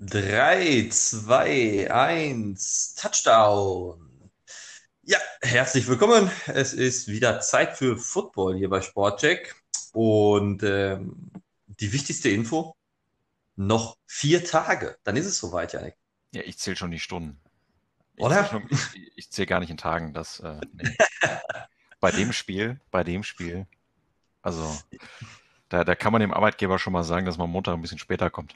3, 2, 1, Touchdown. Ja, herzlich willkommen. Es ist wieder Zeit für Football hier bei Sportcheck. Und ähm, die wichtigste Info, noch vier Tage, dann ist es soweit, Janik. Ja, ich zähle schon die Stunden. Ich Oder? Zähl ich, ich zähle gar nicht in Tagen. Das, äh, nee. bei dem Spiel, bei dem Spiel, also da, da kann man dem Arbeitgeber schon mal sagen, dass man Montag ein bisschen später kommt.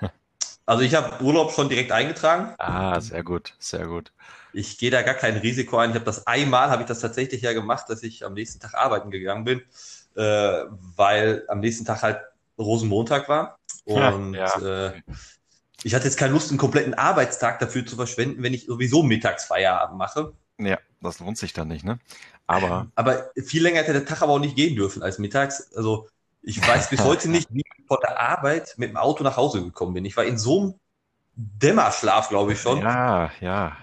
Also ich habe Urlaub schon direkt eingetragen. Ah, sehr gut, sehr gut. Ich gehe da gar kein Risiko ein. Ich habe das einmal, habe ich das tatsächlich ja gemacht, dass ich am nächsten Tag arbeiten gegangen bin, äh, weil am nächsten Tag halt Rosenmontag war. Und ja, ja. Äh, ich hatte jetzt keine Lust, einen kompletten Arbeitstag dafür zu verschwenden, wenn ich sowieso Mittagsfeierabend mache. Ja, das lohnt sich dann nicht, ne? Aber. Aber viel länger hätte der Tag aber auch nicht gehen dürfen als mittags. Also ich weiß bis heute nicht, wie ich von der Arbeit mit dem Auto nach Hause gekommen bin. Ich war in so einem Dämmerschlaf, glaube ich schon. Ja, ja.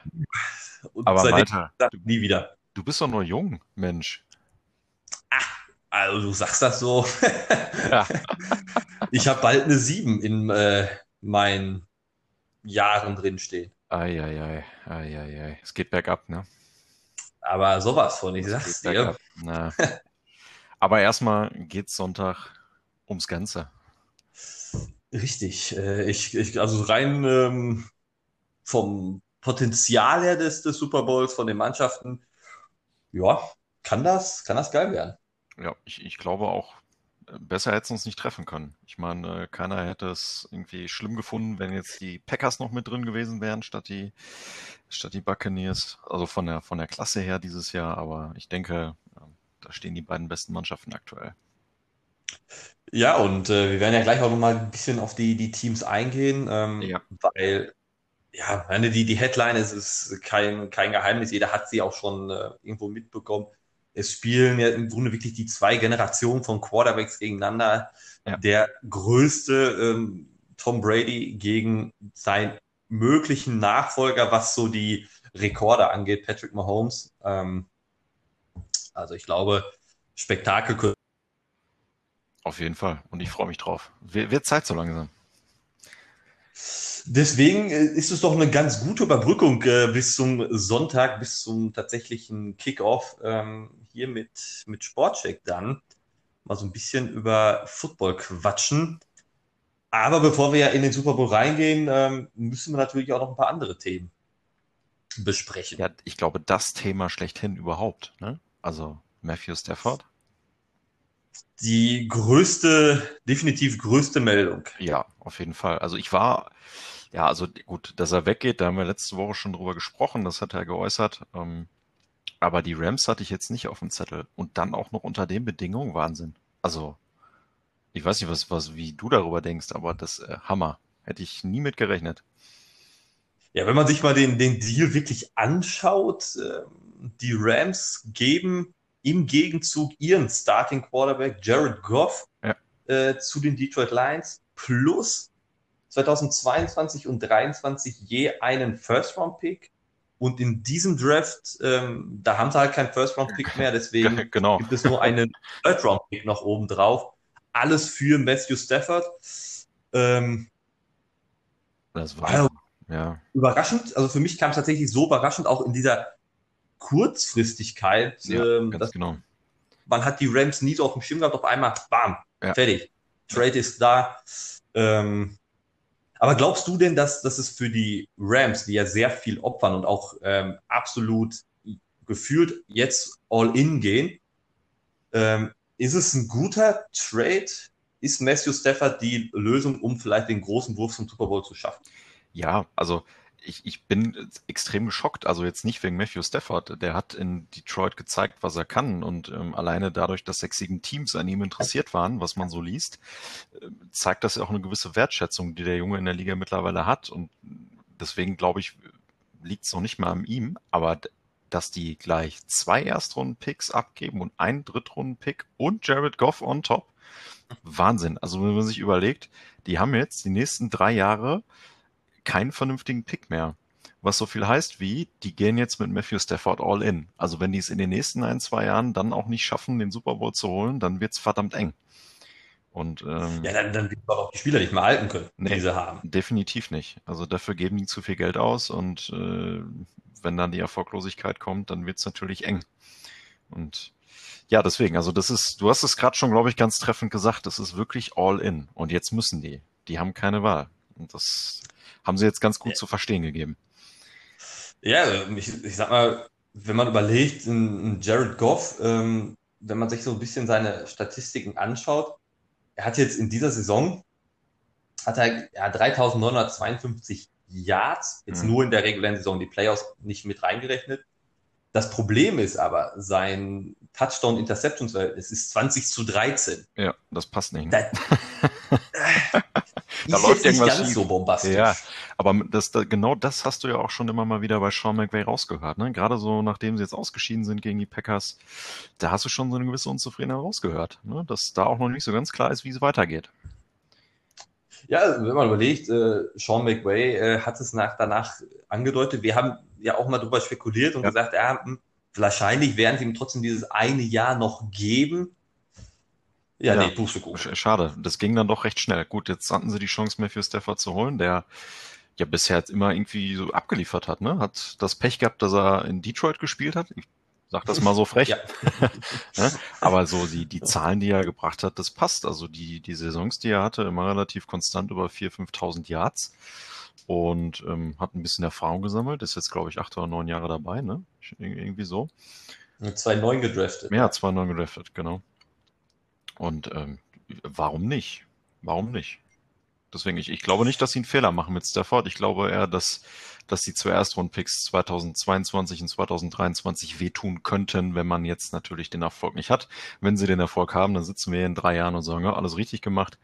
Und aber Walter, du, nie wieder. Du bist doch nur jung, Mensch. Ach, also du sagst das so. Ja. ich habe bald eine 7 in äh, meinen Jahren drinstehen. Eieiei, eieiei. Es geht bergab, ne? Aber sowas von, ich es sag's dir. Na. Aber erstmal geht's Sonntag ums Ganze. Richtig. Äh, ich, ich, also rein ähm, vom Potenzial her des, des Super Bowls, von den Mannschaften, ja, kann das, kann das geil werden. Ja, ich, ich glaube auch, äh, besser hätte es uns nicht treffen können. Ich meine, keiner hätte es irgendwie schlimm gefunden, wenn jetzt die Packers noch mit drin gewesen wären, statt die, statt die Buccaneers. Also von der, von der Klasse her dieses Jahr. Aber ich denke, da stehen die beiden besten Mannschaften aktuell. Ja, und äh, wir werden ja gleich auch nochmal ein bisschen auf die, die Teams eingehen, ähm, ja. weil, ja, meine, die, die Headline ist, ist kein, kein Geheimnis, jeder hat sie auch schon äh, irgendwo mitbekommen. Es spielen ja im Grunde wirklich die zwei Generationen von Quarterbacks gegeneinander. Ja. Der größte ähm, Tom Brady gegen seinen möglichen Nachfolger, was so die Rekorde angeht, Patrick Mahomes. Ähm, also ich glaube, Spektakel. Auf jeden Fall. Und ich freue mich drauf. Wird Zeit so langsam. Deswegen äh, ist es doch eine ganz gute Überbrückung äh, bis zum Sonntag, bis zum tatsächlichen Kickoff ähm, hier mit, mit Sportcheck dann. Mal so ein bisschen über Football quatschen. Aber bevor wir ja in den Super Bowl reingehen, ähm, müssen wir natürlich auch noch ein paar andere Themen besprechen. Ja, ich glaube, das Thema schlechthin überhaupt. Ne? Also Matthew Stafford? Die größte, definitiv größte Meldung. Ja, auf jeden Fall. Also ich war, ja, also gut, dass er weggeht, da haben wir letzte Woche schon drüber gesprochen, das hat er geäußert. Ähm, aber die Rams hatte ich jetzt nicht auf dem Zettel. Und dann auch noch unter den Bedingungen Wahnsinn. Also, ich weiß nicht, was, was, wie du darüber denkst, aber das äh, Hammer. Hätte ich nie mit gerechnet. Ja, wenn man sich mal den, den Deal wirklich anschaut, äh, die Rams geben im Gegenzug ihren Starting Quarterback Jared Goff ja. äh, zu den Detroit Lions plus 2022 und 2023 je einen First-Round-Pick. Und in diesem Draft, ähm, da haben sie halt keinen First-Round-Pick mehr, deswegen genau. gibt es nur einen Third-Round-Pick noch oben drauf. Alles für Matthew Stafford. Ähm, das war also, ja. überraschend. Also für mich kam es tatsächlich so überraschend, auch in dieser Kurzfristigkeit. Ja, ähm, ganz genau. Man hat die Rams nie so auf dem Schirm gehabt, auf einmal, bam, ja. fertig. Trade ist da. Ähm, aber glaubst du denn, dass, dass es für die Rams, die ja sehr viel opfern und auch ähm, absolut gefühlt jetzt all in gehen, ähm, ist es ein guter Trade? Ist Matthew Stafford die Lösung, um vielleicht den großen Wurf zum Super Bowl zu schaffen? Ja, also ich, ich bin extrem geschockt. Also jetzt nicht wegen Matthew Stafford. Der hat in Detroit gezeigt, was er kann. Und ähm, alleine dadurch, dass sechs, sieben Teams an ihm interessiert waren, was man so liest, äh, zeigt das ja auch eine gewisse Wertschätzung, die der Junge in der Liga mittlerweile hat. Und deswegen glaube ich, liegt es noch nicht mal an ihm. Aber dass die gleich zwei Erstrunden-Picks abgeben und einen Drittrunden-Pick und Jared Goff on top, Wahnsinn. Also wenn man sich überlegt, die haben jetzt die nächsten drei Jahre keinen vernünftigen Pick mehr. Was so viel heißt wie, die gehen jetzt mit Matthew Stafford all in. Also wenn die es in den nächsten ein, zwei Jahren dann auch nicht schaffen, den Super Bowl zu holen, dann wird's verdammt eng. Und, ähm, ja, dann, dann wird man auch die Spieler nicht mehr halten können, nee, die sie haben. Definitiv nicht. Also dafür geben die zu viel Geld aus und äh, wenn dann die Erfolglosigkeit kommt, dann wird es natürlich eng. Und ja, deswegen, also das ist, du hast es gerade schon, glaube ich, ganz treffend gesagt, das ist wirklich all in. Und jetzt müssen die. Die haben keine Wahl. Und das haben sie jetzt ganz gut ja. zu verstehen gegeben. Ja, ich, ich sag mal, wenn man überlegt, ein Jared Goff, ähm, wenn man sich so ein bisschen seine Statistiken anschaut, er hat jetzt in dieser Saison hat er ja, 3952 Yards, jetzt mhm. nur in der regulären Saison, die Playoffs nicht mit reingerechnet. Das Problem ist aber, sein Touchdown-Interceptions-Verhältnis ist 20 zu 13. Ja, das passt nicht. Ne? Da, da läuft irgendwas nicht ganz so bombastisch. Ja, aber das, da, genau das hast du ja auch schon immer mal wieder bei Sean McVay rausgehört. Ne? Gerade so, nachdem sie jetzt ausgeschieden sind gegen die Packers, da hast du schon so eine gewisse Unzufriedenheit rausgehört. Ne? Dass da auch noch nicht so ganz klar ist, wie es weitergeht. Ja, wenn man überlegt, äh, Sean McVay äh, hat es nach, danach angedeutet. Wir haben ja auch mal darüber spekuliert und ja. gesagt, ja, wahrscheinlich werden sie ihm trotzdem dieses eine Jahr noch geben. Ja, ja nee, Pustekuchen. Schade, das ging dann doch recht schnell. Gut, jetzt hatten sie die Chance, Matthew Stafford zu holen, der ja bisher immer irgendwie so abgeliefert hat, ne? Hat das Pech gehabt, dass er in Detroit gespielt hat. Ich sag das mal so frech. ja. Ne? Aber so die, die Zahlen, die er gebracht hat, das passt. Also die, die Saisons, die er hatte, immer relativ konstant über 4.000, 5.000 Yards und ähm, hat ein bisschen Erfahrung gesammelt. Ist jetzt, glaube ich, acht oder neun Jahre dabei, ne? Irgendwie so. Zwei neun gedraftet. Ja, zwei neun gedraftet, genau. Und ähm, warum nicht? Warum nicht? Deswegen, ich, ich glaube nicht, dass sie einen Fehler machen mit Stafford. Ich glaube eher, dass, dass die zwei Erstrundpicks 2022 und 2023 wehtun könnten, wenn man jetzt natürlich den Erfolg nicht hat. Wenn sie den Erfolg haben, dann sitzen wir in drei Jahren und sagen, ja, alles richtig gemacht.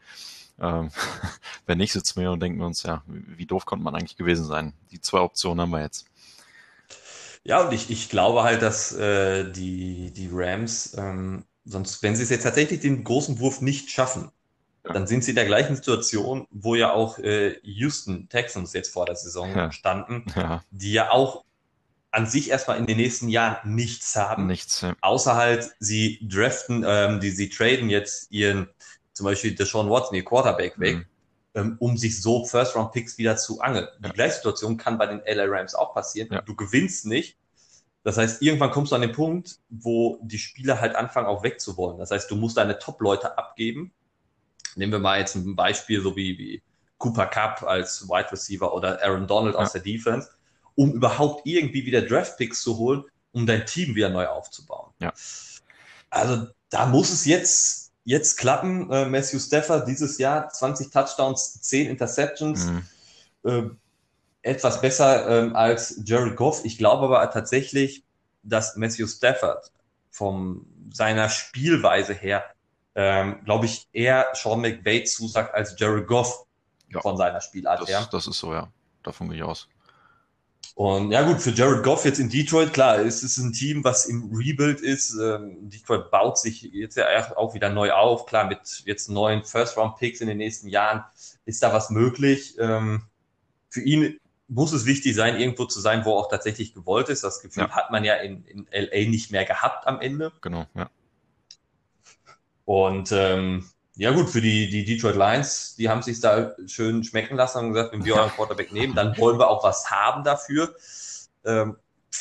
Ähm, wenn nicht, sitzen wir und denken uns, ja, wie doof konnte man eigentlich gewesen sein? Die zwei Optionen haben wir jetzt. Ja, und ich, ich glaube halt, dass äh, die, die Rams, ähm, sonst, wenn sie es jetzt tatsächlich den großen Wurf nicht schaffen, ja. dann sind sie in der gleichen Situation, wo ja auch äh, Houston Texans jetzt vor der Saison ja. standen, ja. die ja auch an sich erstmal in den nächsten Jahren nichts haben. Nichts. Ja. Außer halt, sie draften, ähm, die, sie traden jetzt ihren zum Beispiel Deshaun Watson, ihr Quarterback, weg, mhm. ähm, um sich so First-Round-Picks wieder zu angeln. Die gleiche Situation kann bei den LA Rams auch passieren. Du gewinnst nicht. Das heißt, irgendwann kommst du an den Punkt, wo die Spieler halt anfangen, auch wegzuwollen. Das heißt, du musst deine Top-Leute abgeben. Nehmen wir mal jetzt ein Beispiel, so wie, wie Cooper Cup als Wide Receiver oder Aaron Donald ja. aus der Defense, um überhaupt irgendwie wieder Draft-Picks zu holen, um dein Team wieder neu aufzubauen. Ja. Also da muss es jetzt jetzt klappen. Äh, Matthew Stafford dieses Jahr 20 Touchdowns, 10 Interceptions. Mhm. Äh, etwas besser ähm, als Jared Goff. Ich glaube aber tatsächlich, dass Matthew Stafford von seiner Spielweise her, ähm, glaube ich, eher Sean McVay zusagt als Jared Goff ja, von seiner Spielart das, her. Das ist so, ja. Davon gehe ich aus. Und ja gut, für Jared Goff jetzt in Detroit, klar, es ist ein Team, was im Rebuild ist. Ähm, Detroit baut sich jetzt ja auch wieder neu auf. Klar, mit jetzt neuen First-Round-Picks in den nächsten Jahren ist da was möglich. Ähm, für ihn muss es wichtig sein, irgendwo zu sein, wo auch tatsächlich gewollt ist. Das Gefühl ja. hat man ja in, in LA nicht mehr gehabt am Ende. Genau, ja. Und ähm, ja gut, für die, die Detroit Lions, die haben sich da schön schmecken lassen und gesagt, wenn wir euren Quarterback nehmen, dann wollen wir auch was haben dafür. Ähm,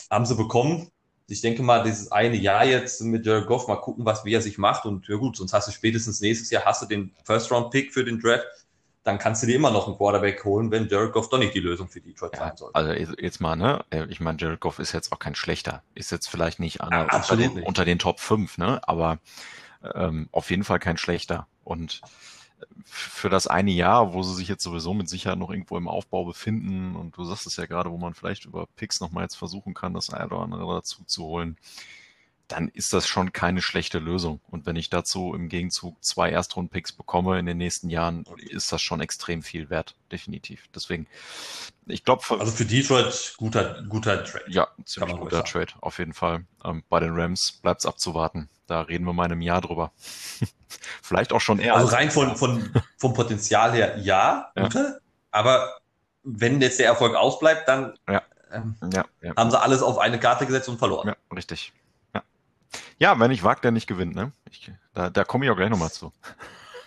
haben sie bekommen. Ich denke mal, dieses eine Jahr jetzt mit Jared Goff, mal gucken, was wie er sich macht. Und ja gut, sonst hast du spätestens nächstes Jahr hast du den First-Round-Pick für den Draft. Dann kannst du dir immer noch einen Quarterback holen, wenn Jared Goff doch nicht die Lösung für Detroit ja, sein soll. Also jetzt mal, ne? Ich meine, Jared Goff ist jetzt auch kein schlechter. Ist jetzt vielleicht nicht einer ja, unter, den, unter den Top 5, ne? Aber ähm, auf jeden Fall kein schlechter. Und für das eine Jahr, wo sie sich jetzt sowieso mit Sicherheit noch irgendwo im Aufbau befinden, und du sagst es ja gerade, wo man vielleicht über Picks nochmal jetzt versuchen kann, das eine oder andere dazu zu holen, dann ist das schon keine schlechte Lösung. Und wenn ich dazu im Gegenzug zwei Erstrunden-Picks bekomme in den nächsten Jahren, ist das schon extrem viel wert, definitiv. Deswegen, ich glaube. Also für Detroit guter, guter Trade. Ja, ziemlich guter Trade, auf jeden Fall. Ähm, bei den Rams bleibt es abzuwarten. Da reden wir mal in einem Jahr drüber. Vielleicht auch schon eher. Also rein von, von, vom Potenzial her ja, ja. Guter, aber wenn jetzt der Erfolg ausbleibt, dann ja. Ähm, ja, ja. haben sie alles auf eine Karte gesetzt und verloren. Ja, richtig. Ja, wenn ich wagt, der nicht gewinnt, ne? Ich, da da komme ich auch gleich nochmal zu.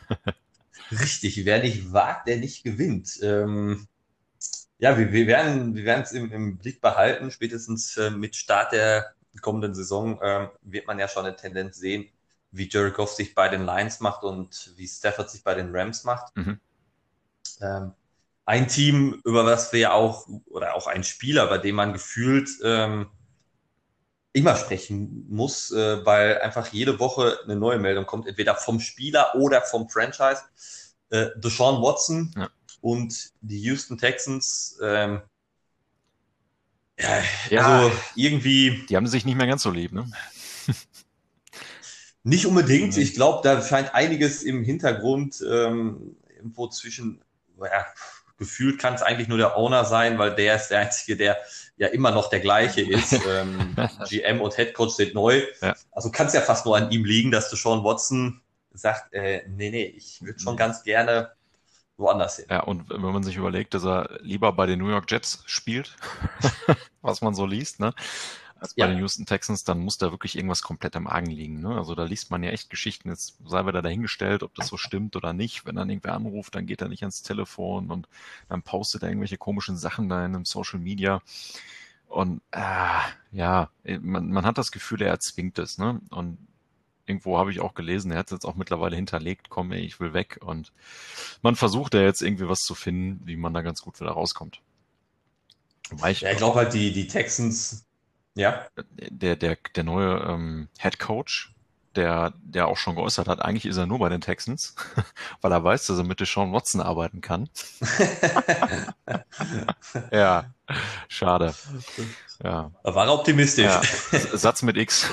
Richtig, wer nicht wagt, der nicht gewinnt. Ähm, ja, wir, wir werden wir es im, im Blick behalten. Spätestens äh, mit Start der kommenden Saison äh, wird man ja schon eine Tendenz sehen, wie Jared Goff sich bei den Lions macht und wie Stafford sich bei den Rams macht. Mhm. Ähm, ein Team, über das wir ja auch, oder auch ein Spieler, bei dem man gefühlt ähm, immer sprechen muss, äh, weil einfach jede Woche eine neue Meldung kommt, entweder vom Spieler oder vom Franchise. Äh, Deshaun Watson ja. und die Houston Texans. Ähm, ja, ja, also irgendwie. Die haben sich nicht mehr ganz so lieb, ne? Nicht unbedingt. Ich glaube, da scheint einiges im Hintergrund ähm, irgendwo zwischen, ja, gefühlt kann es eigentlich nur der Owner sein, weil der ist der Einzige, der ja immer noch der gleiche ist. ähm, GM und Head Coach sind neu. Ja. Also kann es ja fast nur an ihm liegen, dass du Sean Watson sagt, äh, nee, nee, ich würde schon ganz gerne woanders hin. Ja, und wenn man sich überlegt, dass er lieber bei den New York Jets spielt, was man so liest, ne? Als bei ja. den Houston Texans, dann muss da wirklich irgendwas komplett am Argen liegen. Ne? Also da liest man ja echt Geschichten, jetzt sei wieder dahingestellt, ob das so stimmt oder nicht. Wenn dann irgendwer anruft, dann geht er nicht ans Telefon und dann postet er irgendwelche komischen Sachen da in einem Social Media. Und äh, ja, man, man hat das Gefühl, er erzwingt es. Ne? Und irgendwo habe ich auch gelesen, er hat es jetzt auch mittlerweile hinterlegt, komm, ey, ich will weg. Und man versucht ja jetzt irgendwie was zu finden, wie man da ganz gut wieder rauskommt. Ich, ja, ich glaube halt, die, die Texans ja. Der, der, der neue ähm, Head Coach, der, der auch schon geäußert hat, eigentlich ist er nur bei den Texans, weil er weiß, dass er mit Sean Watson arbeiten kann. ja, schade. Ja. Da war er optimistisch. Ja. Satz mit X,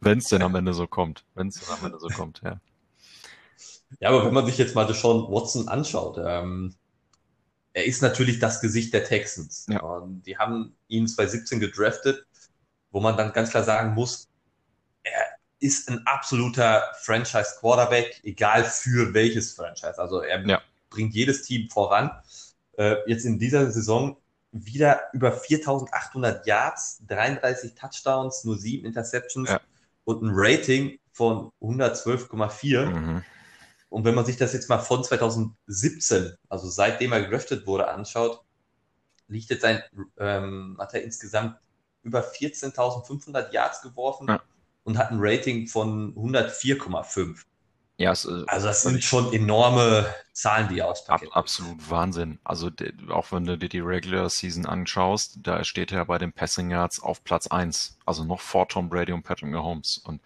wenn es denn am Ende so kommt. Wenn es denn am Ende so kommt, ja. Ja, aber wenn man sich jetzt mal Sean Watson anschaut, ähm, er ist natürlich das Gesicht der Texans. Ja. Und die haben ihn 2017 gedraftet wo man dann ganz klar sagen muss, er ist ein absoluter Franchise-Quarterback, egal für welches Franchise. Also er ja. bringt jedes Team voran. Äh, jetzt in dieser Saison wieder über 4800 Yards, 33 Touchdowns, nur sieben Interceptions ja. und ein Rating von 112,4. Mhm. Und wenn man sich das jetzt mal von 2017, also seitdem er gedraftet wurde, anschaut, liegt jetzt ein, ähm, hat er insgesamt über 14.500 Yards geworfen ja. und hat ein Rating von 104,5. Ja, es, äh, also das sind schon enorme Zahlen, die auspackt. Ab, absolut Wahnsinn. Also auch wenn du dir die Regular Season anschaust, da steht er bei den Passing Yards auf Platz 1. Also noch vor Tom Brady und Patrick Mahomes. Und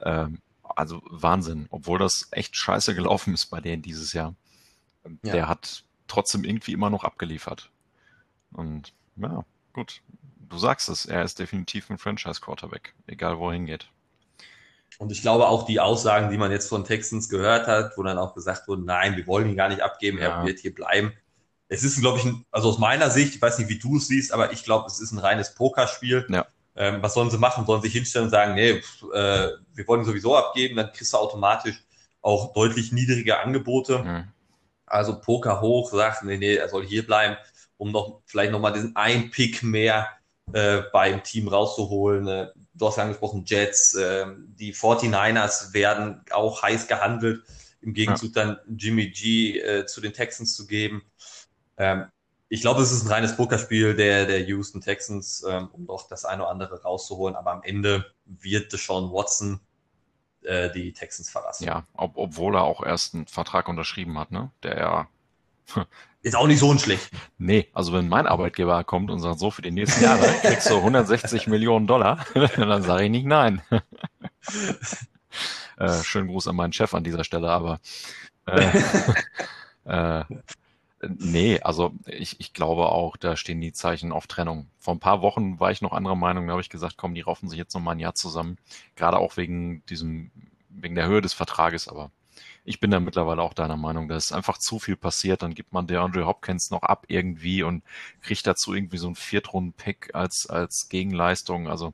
ähm, also Wahnsinn. Obwohl das echt scheiße gelaufen ist bei denen dieses Jahr. Ja. Der hat trotzdem irgendwie immer noch abgeliefert. Und ja, gut du sagst es, er ist definitiv ein Franchise-Quarterback, egal wo er hingeht. Und ich glaube auch die Aussagen, die man jetzt von Texans gehört hat, wo dann auch gesagt wurde, nein, wir wollen ihn gar nicht abgeben, ja. er wird hier bleiben. Es ist, glaube ich, ein, also aus meiner Sicht, ich weiß nicht, wie du es siehst, aber ich glaube, es ist ein reines Pokerspiel. Ja. Ähm, was sollen sie machen? Sollen sie sich hinstellen und sagen, nee, äh, wir wollen ihn sowieso abgeben, dann kriegst du automatisch auch deutlich niedrige Angebote. Mhm. Also Poker hoch, sagt, nee, nee, er soll hier bleiben, um noch vielleicht nochmal diesen ein Pick mehr äh, beim Team rauszuholen. Äh, du hast ja angesprochen, Jets, äh, die 49ers werden auch heiß gehandelt, im Gegenzug ja. dann Jimmy G äh, zu den Texans zu geben. Ähm, ich glaube, es ist ein reines Pokerspiel der, der Houston Texans, ähm, um doch das eine oder andere rauszuholen, aber am Ende wird Deshaun Watson äh, die Texans verlassen. Ja, ob, obwohl er auch erst einen Vertrag unterschrieben hat, ne? Der ja ist auch nicht so schlecht. Nee, also wenn mein Arbeitgeber kommt und sagt, so für die nächsten Jahre kriegst du 160 Millionen Dollar, dann sage ich nicht nein. äh, schönen Gruß an meinen Chef an dieser Stelle, aber äh, äh, nee, also ich, ich glaube auch, da stehen die Zeichen auf Trennung. Vor ein paar Wochen war ich noch anderer Meinung, da habe ich gesagt, komm, die raufen sich jetzt noch mal ein Jahr zusammen. Gerade auch wegen diesem, wegen der Höhe des Vertrages, aber ich bin da mittlerweile auch deiner Meinung, da ist einfach zu viel passiert. Dann gibt man der Andre Hopkins noch ab irgendwie und kriegt dazu irgendwie so ein Viertrunden-Pick als, als Gegenleistung. Also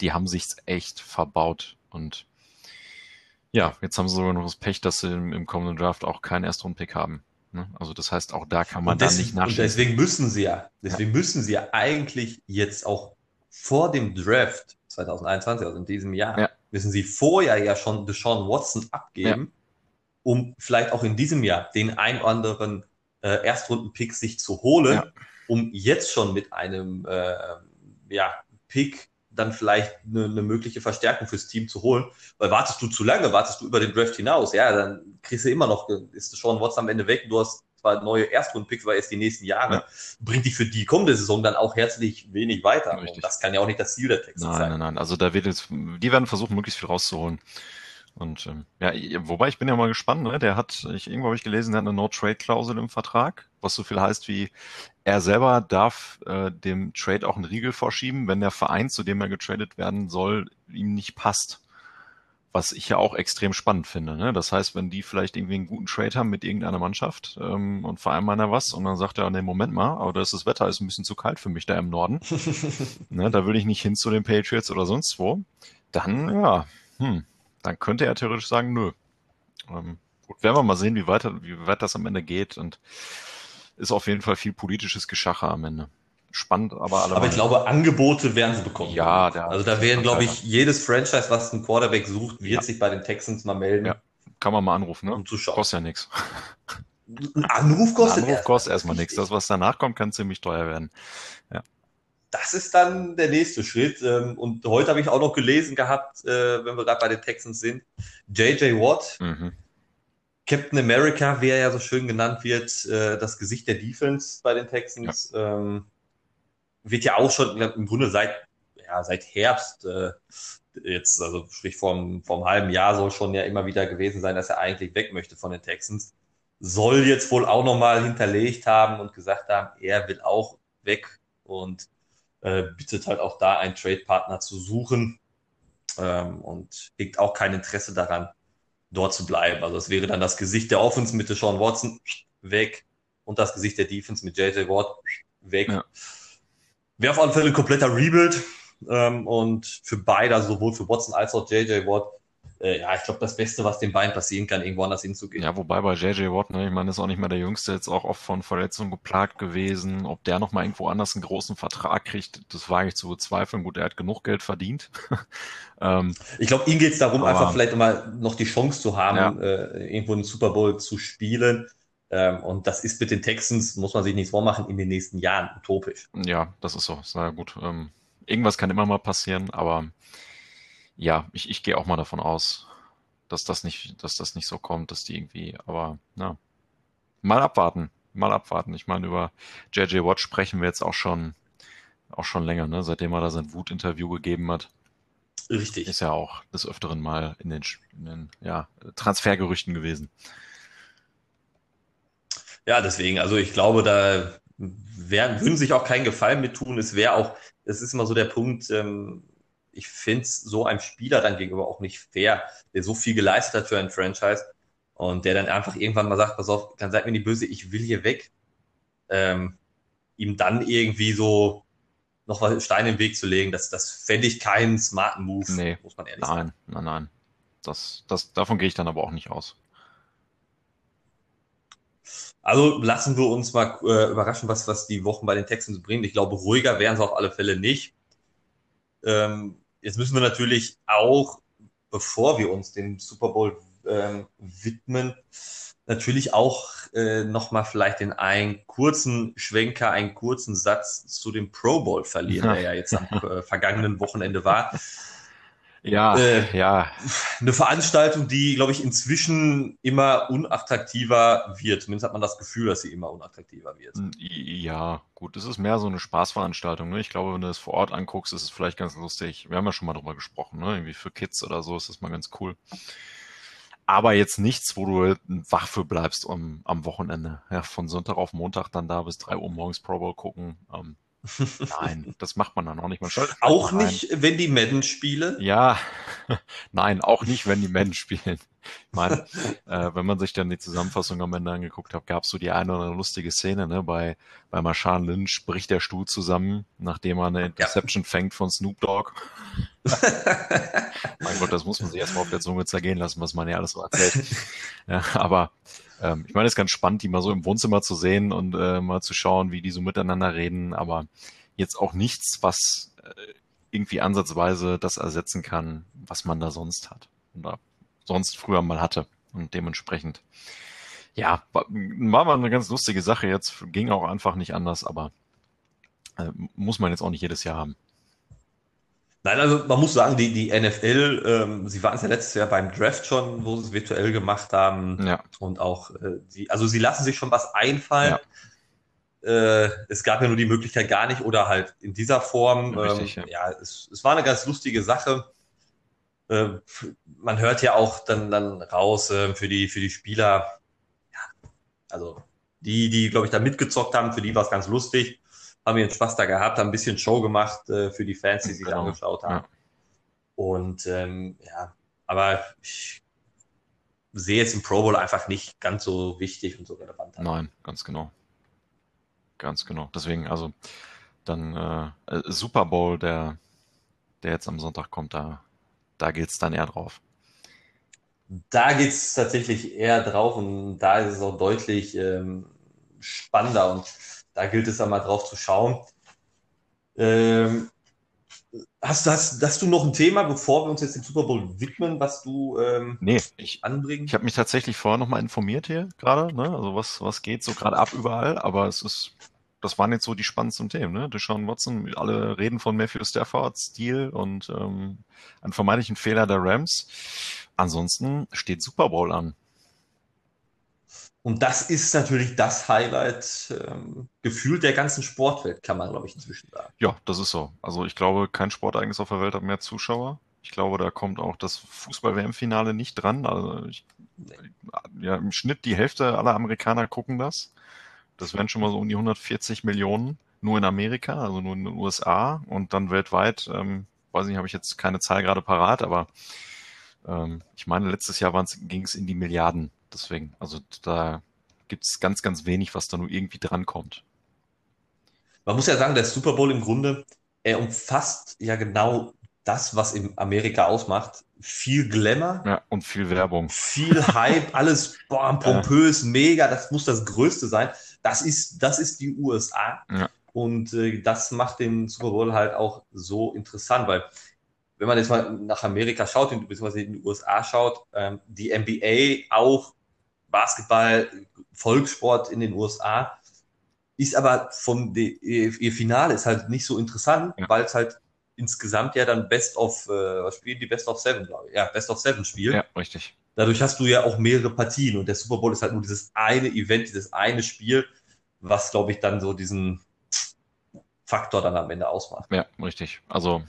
die haben sich's echt verbaut. Und ja, jetzt haben sie sogar noch das Pech, dass sie im, im kommenden Draft auch keinen Erstrunden-Pick haben. Ne? Also das heißt, auch da kann man dann nicht nachschauen. Und deswegen müssen sie ja, deswegen ja. müssen sie ja eigentlich jetzt auch vor dem Draft 2021, also in diesem Jahr, ja. müssen sie vorher ja schon Deshaun Watson abgeben. Ja um vielleicht auch in diesem Jahr den ein oder anderen äh, Erstrunden-Pick sich zu holen, ja. um jetzt schon mit einem äh, ja, Pick dann vielleicht eine, eine, mögliche Verstärkung fürs Team zu holen. Weil wartest du zu lange, wartest du über den Draft hinaus, ja, dann kriegst du immer noch, ist schon Watson am Ende weg, du hast zwar neue Erstrunden-Picks, weil es die nächsten Jahre, ja. bringt dich für die kommende Saison dann auch herzlich wenig weiter. das kann ja auch nicht das Ziel der Texans nein, sein. Nein, nein, nein. Also da wird jetzt, die werden versuchen, möglichst viel rauszuholen. Und ähm, ja, wobei ich bin ja mal gespannt, ne? Der hat, ich, irgendwo habe ich gelesen, der hat eine No-Trade-Klausel im Vertrag, was so viel heißt wie, er selber darf äh, dem Trade auch einen Riegel vorschieben, wenn der Verein, zu dem er getradet werden soll, ihm nicht passt. Was ich ja auch extrem spannend finde. Ne? Das heißt, wenn die vielleicht irgendwie einen guten Trade haben mit irgendeiner Mannschaft ähm, und vereinbaren da was und dann sagt er, ne, Moment mal, aber das, das Wetter ist ein bisschen zu kalt für mich da im Norden. ne, da will ich nicht hin zu den Patriots oder sonst wo. Dann, ja, hm, dann könnte er theoretisch sagen, nö. Ähm, gut, werden wir mal sehen, wie weiter, wie weit das am Ende geht und ist auf jeden Fall viel politisches Geschacher am Ende. Spannend, aber alle. Aber ich glaube, Angebote werden sie bekommen. Ja, der also da werden, glaube ich, jedes Franchise, was einen Quarterback sucht, wird ja. sich bei den Texans mal melden. Ja. Kann man mal anrufen, ne? Um zu schauen. Kostet ja nichts. Ein Anruf kostet, Ein Anruf kostet erstmal nichts. Das, was danach kommt, kann ziemlich teuer werden. Ja das ist dann der nächste Schritt. Ähm, und heute habe ich auch noch gelesen gehabt, äh, wenn wir gerade bei den Texans sind, JJ Watt, mhm. Captain America, wie er ja so schön genannt wird, äh, das Gesicht der Defense bei den Texans, ja. Ähm, wird ja auch schon im Grunde seit, ja, seit Herbst, äh, jetzt, also sprich vom, vom halben Jahr soll schon ja immer wieder gewesen sein, dass er eigentlich weg möchte von den Texans. Soll jetzt wohl auch nochmal hinterlegt haben und gesagt haben, er will auch weg und äh, bittet halt auch da einen Trade-Partner zu suchen ähm, und hegt auch kein Interesse daran, dort zu bleiben. Also es wäre dann das Gesicht der Offense mit Sean Watson weg und das Gesicht der Defense mit JJ Watt weg. Ja. Wäre auf alle Fälle ein kompletter Rebuild ähm, und für beide, also sowohl für Watson als auch JJ Watt, äh, ja, ich glaube, das Beste, was den beiden passieren kann, irgendwo anders hinzugehen. Ja, wobei bei JJ Watt, ne, ich meine, ist auch nicht mehr der Jüngste, jetzt auch oft von Verletzungen geplagt gewesen. Ob der nochmal irgendwo anders einen großen Vertrag kriegt, das wage ich zu bezweifeln. Gut, er hat genug Geld verdient. ähm, ich glaube, ihm geht es darum, aber, einfach vielleicht mal noch die Chance zu haben, ja. äh, irgendwo einen Super Bowl zu spielen. Ähm, und das ist mit den Texans, muss man sich nichts vormachen, in den nächsten Jahren utopisch. Ja, das ist so. Sehr gut. Ähm, irgendwas kann immer mal passieren, aber ja, ich, ich gehe auch mal davon aus, dass das nicht, dass das nicht so kommt, dass die irgendwie, aber ja. Mal abwarten, mal abwarten. Ich meine, über JJ Watt sprechen wir jetzt auch schon, auch schon länger, ne? seitdem er da sein Wut-Interview gegeben hat. Richtig. Ist ja auch des Öfteren mal in den, in den ja, Transfergerüchten gewesen. Ja, deswegen, also ich glaube, da werden, würden sich auch keinen Gefallen mit tun. Es wäre auch, es ist immer so der Punkt, ähm, ich finde es so einem Spieler dann gegenüber auch nicht fair, der so viel geleistet hat für ein Franchise und der dann einfach irgendwann mal sagt, pass auf, dann seid mir nicht böse, ich will hier weg. Ähm, ihm dann irgendwie so noch was Stein im Weg zu legen, das, das fände ich keinen smarten Move, nee, muss man ehrlich nein, sagen. Nein, nein, nein. Das, das, davon gehe ich dann aber auch nicht aus. Also lassen wir uns mal äh, überraschen, was, was die Wochen bei den Texans bringen. Ich glaube, ruhiger wären sie auf alle Fälle nicht. Ähm, Jetzt müssen wir natürlich auch, bevor wir uns dem Super Bowl ähm, widmen, natürlich auch äh, nochmal vielleicht in einen kurzen Schwenker, einen kurzen Satz zu dem Pro Bowl verlieren, der ja jetzt am äh, vergangenen Wochenende war. Ja, äh, ja. Eine Veranstaltung, die, glaube ich, inzwischen immer unattraktiver wird. Zumindest hat man das Gefühl, dass sie immer unattraktiver wird. Ja, gut, es ist mehr so eine Spaßveranstaltung. Ne? Ich glaube, wenn du das vor Ort anguckst, ist es vielleicht ganz lustig. Wir haben ja schon mal drüber gesprochen, ne? irgendwie für Kids oder so ist das mal ganz cool. Aber jetzt nichts, wo du wach für bleibst um, am Wochenende. Ja, von Sonntag auf Montag dann da bis drei Uhr morgens Pro Bowl gucken. Ähm, Nein, das macht man dann auch nicht. Man auch nicht, wenn die Madden spielen? Ja, nein, auch nicht, wenn die Madden spielen. Ich meine, äh, wenn man sich dann die Zusammenfassung am Ende angeguckt hat, gab es so die eine oder andere lustige Szene, ne? Bei, bei Marshawn Lynch bricht der Stuhl zusammen, nachdem er eine Interception ja. fängt von Snoop Dogg. mein Gott, das muss man sich erstmal auf der Zunge zergehen lassen, was man ja alles so erzählt. Ja, aber ähm, ich meine, es ist ganz spannend, die mal so im Wohnzimmer zu sehen und äh, mal zu schauen, wie die so miteinander reden, aber jetzt auch nichts, was äh, irgendwie ansatzweise das ersetzen kann, was man da sonst hat oder sonst früher mal hatte. Und dementsprechend, ja, war, mal eine ganz lustige Sache jetzt, ging auch einfach nicht anders, aber äh, muss man jetzt auch nicht jedes Jahr haben. Nein, also man muss sagen, die, die NFL, ähm, sie waren es ja letztes Jahr beim Draft schon, wo sie es virtuell gemacht haben. Ja. Und auch, äh, die, also sie lassen sich schon was einfallen. Ja. Äh, es gab ja nur die Möglichkeit gar nicht oder halt in dieser Form. Richtig, ähm, ja, ja es, es war eine ganz lustige Sache. Äh, man hört ja auch dann, dann raus äh, für, die, für die Spieler, ja, also die, die, glaube ich, da mitgezockt haben, für die war es ganz lustig haben ihren Spaß da gehabt, haben ein bisschen Show gemacht äh, für die Fans, die sich genau. angeschaut haben. Ja. Und ähm, ja, aber ich sehe jetzt im Pro Bowl einfach nicht ganz so wichtig und so relevant. Nein, ganz genau. Ganz genau. Deswegen, also dann äh, äh Super Bowl, der, der jetzt am Sonntag kommt, da, da geht es dann eher drauf. Da geht es tatsächlich eher drauf und da ist es auch deutlich ähm, spannender und da gilt es einmal drauf zu schauen. Ähm, hast, hast, hast du noch ein Thema, bevor wir uns jetzt dem Super Bowl widmen, was du ähm, nee, ich, anbringen? Ich habe mich tatsächlich vorher nochmal informiert hier gerade, ne? also was, was geht so gerade ab überall, aber es ist, das waren jetzt so die spannendsten Themen. Ne? Deshaun Watson, alle reden von Matthew Stafford, Stil und ähm, einen vermeintlichen Fehler der Rams. Ansonsten steht Super Bowl an. Und das ist natürlich das Highlight ähm, gefühlt der ganzen Sportwelt, kann man, glaube ich, inzwischen sagen. Ja, das ist so. Also ich glaube, kein Sportereignis auf der Welt hat mehr Zuschauer. Ich glaube, da kommt auch das Fußball-WM-Finale nicht dran. Also ich, ja, im Schnitt die Hälfte aller Amerikaner gucken das. Das wären schon mal so um die 140 Millionen nur in Amerika, also nur in den USA und dann weltweit. Ähm, weiß nicht, habe ich jetzt keine Zahl gerade parat, aber ähm, ich meine, letztes Jahr ging es in die Milliarden Deswegen, also da gibt es ganz, ganz wenig, was da nur irgendwie drankommt. Man muss ja sagen, der Super Bowl im Grunde, er umfasst ja genau das, was in Amerika ausmacht. Viel Glamour. Ja, und viel Werbung. Viel Hype, alles boah, pompös, ja. mega, das muss das Größte sein. Das ist, das ist die USA. Ja. Und äh, das macht den Super Bowl halt auch so interessant, weil wenn man jetzt mal nach Amerika schaut, beziehungsweise in die USA schaut, ähm, die NBA auch Basketball, Volkssport in den USA, ist aber vom ihr Finale ist halt nicht so interessant, ja. weil es halt insgesamt ja dann Best of, äh, was spielen die Best of Seven, glaube ich. Ja, Best of Seven spielt. Ja, richtig. Dadurch hast du ja auch mehrere Partien und der Super Bowl ist halt nur dieses eine Event, dieses eine Spiel, was, glaube ich, dann so diesen Faktor dann am Ende ausmacht. Ja, richtig. Also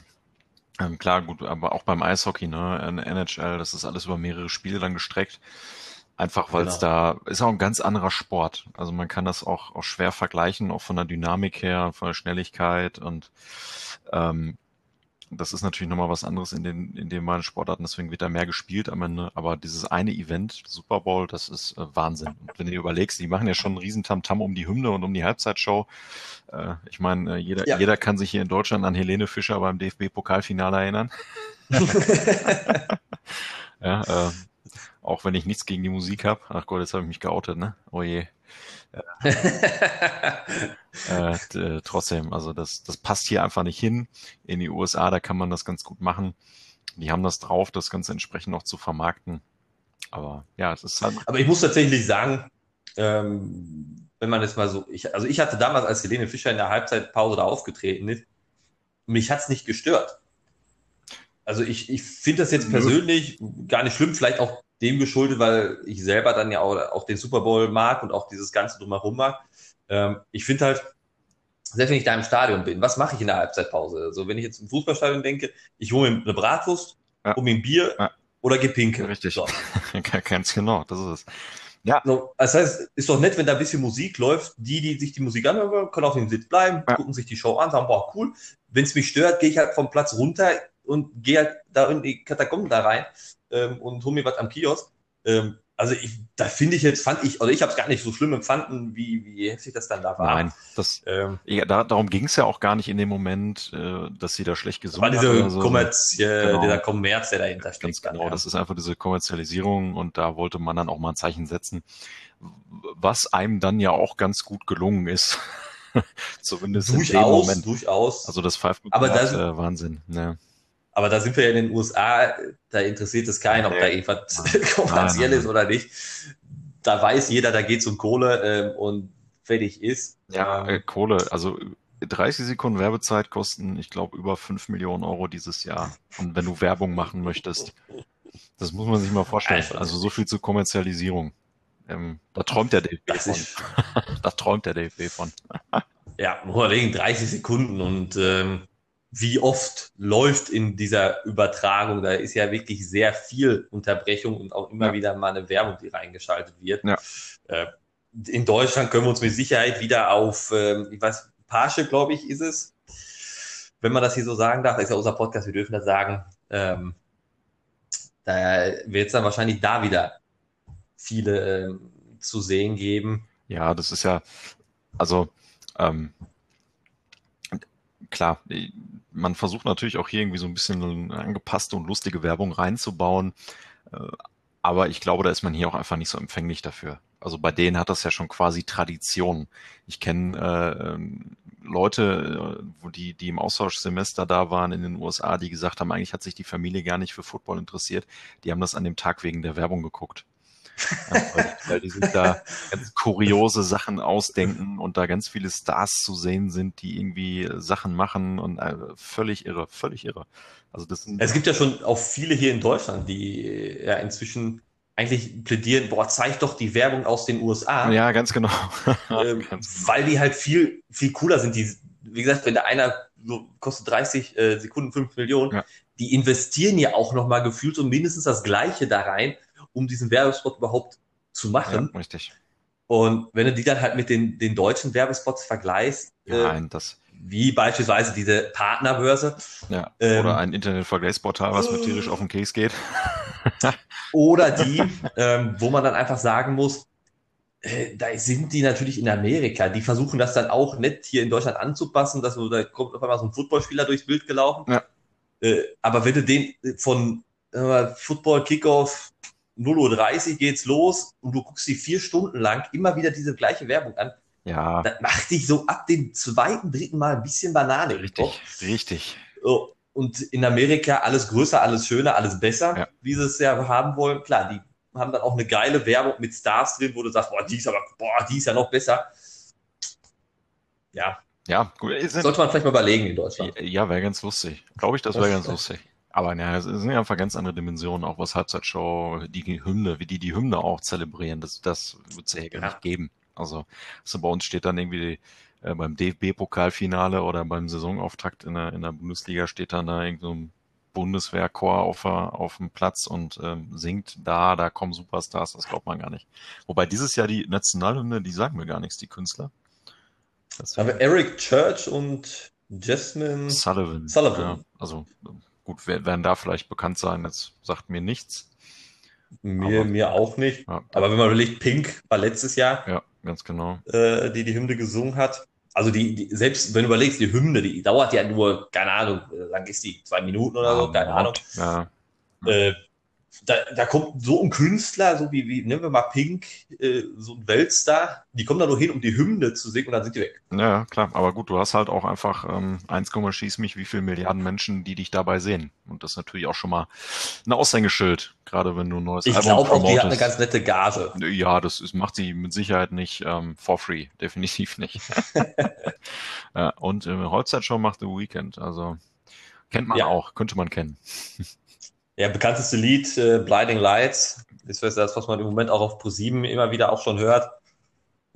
ähm, klar, gut, aber auch beim Eishockey, ne, NHL, das ist alles über mehrere Spiele dann gestreckt. Einfach weil es genau. da ist auch ein ganz anderer Sport. Also man kann das auch, auch schwer vergleichen, auch von der Dynamik her, von der Schnelligkeit und ähm, das ist natürlich nochmal was anderes in den, in den beiden Sportarten, deswegen wird da mehr gespielt am Ende. Aber dieses eine Event, Super Bowl, das ist äh, Wahnsinn. Und wenn du dir überlegst, die machen ja schon einen riesen Tamtam um die Hymne und um die Halbzeitshow. Äh, ich meine, äh, jeder, ja. jeder kann sich hier in Deutschland an Helene Fischer beim DFB-Pokalfinale erinnern. ja, äh, auch wenn ich nichts gegen die Musik habe. Ach Gott, jetzt habe ich mich geoutet, ne? Oh je. äh, äh, trotzdem, also das, das passt hier einfach nicht hin. In die USA, da kann man das ganz gut machen. Die haben das drauf, das Ganze entsprechend noch zu vermarkten. Aber ja, es ist halt. Aber ich muss tatsächlich sagen, ähm, wenn man jetzt mal so, ich, also ich hatte damals, als Helene Fischer in der Halbzeitpause da aufgetreten ist, mich hat's nicht gestört. Also ich, ich finde das jetzt persönlich gar nicht schlimm, vielleicht auch dem geschuldet, weil ich selber dann ja auch, auch den Super Bowl mag und auch dieses Ganze drumherum mag. Ähm, ich finde halt, selbst wenn ich da im Stadion bin, was mache ich in der Halbzeitpause? Also wenn ich jetzt im Fußballstadion denke, ich hole mir eine Bratwurst, ja. hole mir ein Bier ja. oder gehe pinkeln. Richtig. So. Ganz genau, das ist es. Ja. So, das heißt, ist doch nett, wenn da ein bisschen Musik läuft. Die, die sich die Musik anhören, können auf dem Sitz bleiben, ja. gucken sich die Show an, sagen, boah, cool. Wenn es mich stört, gehe ich halt vom Platz runter und gehe halt da in die Katakomben da rein ähm, und hol mir was am Kiosk. Ähm, also ich, da finde ich jetzt, fand ich, oder ich habe es gar nicht so schlimm empfanden, wie, wie heftig das dann da war. Nein, das, ähm, ja, da, darum ging es ja auch gar nicht in dem Moment, äh, dass sie da schlecht gesungen haben. War diese so. Kommerz, äh, genau. dieser Kommerz, der dahinter steckt. Ganz genau, dann, ja. das ist einfach diese Kommerzialisierung und da wollte man dann auch mal ein Zeichen setzen, was einem dann ja auch ganz gut gelungen ist. Zumindest durchaus, in dem Moment. Durchaus. Also das Five Aber das, äh, Wahnsinn. Ja. Aber da sind wir ja in den USA, da interessiert es keinen, ob da irgendwas kommerziell ist oder nicht. Da weiß jeder, da geht es um Kohle äh, und fertig ist. Ja, ähm, äh, Kohle, also 30 Sekunden Werbezeit kosten, ich glaube, über 5 Millionen Euro dieses Jahr. Und wenn du Werbung machen möchtest, das muss man sich mal vorstellen. Also, also so viel zur Kommerzialisierung. Ähm, da träumt der DFB von. da träumt der DFB von. ja, nur wegen 30 Sekunden und ähm, wie oft läuft in dieser Übertragung, da ist ja wirklich sehr viel Unterbrechung und auch immer ja. wieder mal eine Werbung, die reingeschaltet wird. Ja. Äh, in Deutschland können wir uns mit Sicherheit wieder auf, äh, ich weiß, Pasche, glaube ich, ist es. Wenn man das hier so sagen darf, ist ja unser Podcast, wir dürfen das sagen. Ähm, da wird es dann wahrscheinlich da wieder viele ähm, zu sehen geben. Ja, das ist ja, also ähm, klar, man versucht natürlich auch hier irgendwie so ein bisschen angepasste und lustige Werbung reinzubauen. Äh, aber ich glaube, da ist man hier auch einfach nicht so empfänglich dafür. Also bei denen hat das ja schon quasi Tradition. Ich kenne äh, ähm, Leute, äh, wo die, die im Austauschsemester da waren in den USA, die gesagt haben, eigentlich hat sich die Familie gar nicht für Football interessiert. Die haben das an dem Tag wegen der Werbung geguckt. Weil, die sich da ganz kuriose Sachen ausdenken und da ganz viele Stars zu sehen sind, die irgendwie Sachen machen und äh, völlig irre, völlig irre. Also das es gibt ja schon auch viele hier in Deutschland, die ja inzwischen eigentlich plädieren, boah, zeig doch die Werbung aus den USA. Ja, ganz genau. ähm, ganz weil die halt viel, viel cooler sind. Die, wie gesagt, wenn der einer so kostet 30 äh, Sekunden 5 Millionen, ja. die investieren ja auch nochmal gefühlt so mindestens das Gleiche da rein, um diesen Werbespot überhaupt zu machen. Ja, richtig. Und wenn du die dann halt mit den, den deutschen Werbespots vergleichst, ja, äh, das wie beispielsweise diese Partnerbörse. Ja, ähm, oder ein Internetvergleichsportal, was mit tierisch auf den Case geht. oder die, ähm, wo man dann einfach sagen muss, äh, da sind die natürlich in Amerika. Die versuchen das dann auch nett hier in Deutschland anzupassen, dass da kommt auf einmal so ein Footballspieler durchs Bild gelaufen. Ja. Äh, aber wenn du den von äh, Football Kickoff 0.30 Uhr geht's los und du guckst die vier Stunden lang immer wieder diese gleiche Werbung an, ja. Das macht dich so ab dem zweiten, dritten Mal ein bisschen Banane. Richtig, richtig. Und in Amerika alles größer, alles schöner, alles besser, ja. wie sie es ja haben wollen. Klar, die haben dann auch eine geile Werbung mit Stars drin, wo du sagst, boah, die ist aber, boah, die ist ja noch besser. Ja. Ja, gut. Sollte man vielleicht mal überlegen in Deutschland. Ja, wäre ganz lustig. Glaube ich, das wäre ganz lustig. Aber ja, es sind ja einfach ganz andere Dimensionen, auch was Halbzeitshow, die Hymne, wie die die Hymne auch zelebrieren. Das, das wird es ja gar nicht geben. Also, also bei uns steht dann irgendwie äh, beim DFB-Pokalfinale oder beim Saisonauftakt in der, in der Bundesliga steht dann da irgend so ein Bundeswehrchor auf, auf dem Platz und ähm, singt da, da kommen Superstars, das glaubt man gar nicht. Wobei dieses Jahr die Nationalhymne, die sagen mir gar nichts, die Künstler. Das Aber Eric Church und Jasmine Sullivan. Sullivan. Ja, also gut, werden da vielleicht bekannt sein, das sagt mir nichts. Mir, aber, mir auch nicht. Ja, aber wenn man überlegt, Pink war letztes Jahr. Ja, ganz genau. Äh, die die Hymne gesungen hat. Also die, die, selbst wenn du überlegst, die Hymne, die dauert ja nur, keine Ahnung, lang ist die, zwei Minuten oder so, keine Ahnung. Ja. Äh, da, da kommt so ein Künstler, so wie, wie nehmen wir mal Pink, äh, so ein Weltstar, die kommen da nur hin, um die Hymne zu singen und dann sind die weg. Ja, klar, aber gut, du hast halt auch einfach ähm, 1, schieß mich, wie viele Milliarden Menschen, die dich dabei sehen. Und das ist natürlich auch schon mal ein Aushängeschild, gerade wenn du ein neues ich Album Ich glaube auch, die hat eine ganz nette Gage. Ja, das ist, macht sie mit Sicherheit nicht ähm, for free, definitiv nicht. ja, und äh, Holzzeitshow macht The Weekend, also kennt man ja. auch, könnte man kennen. Ja, bekannteste Lied, äh, Blinding Lights, ist das, was man im Moment auch auf ProSieben immer wieder auch schon hört.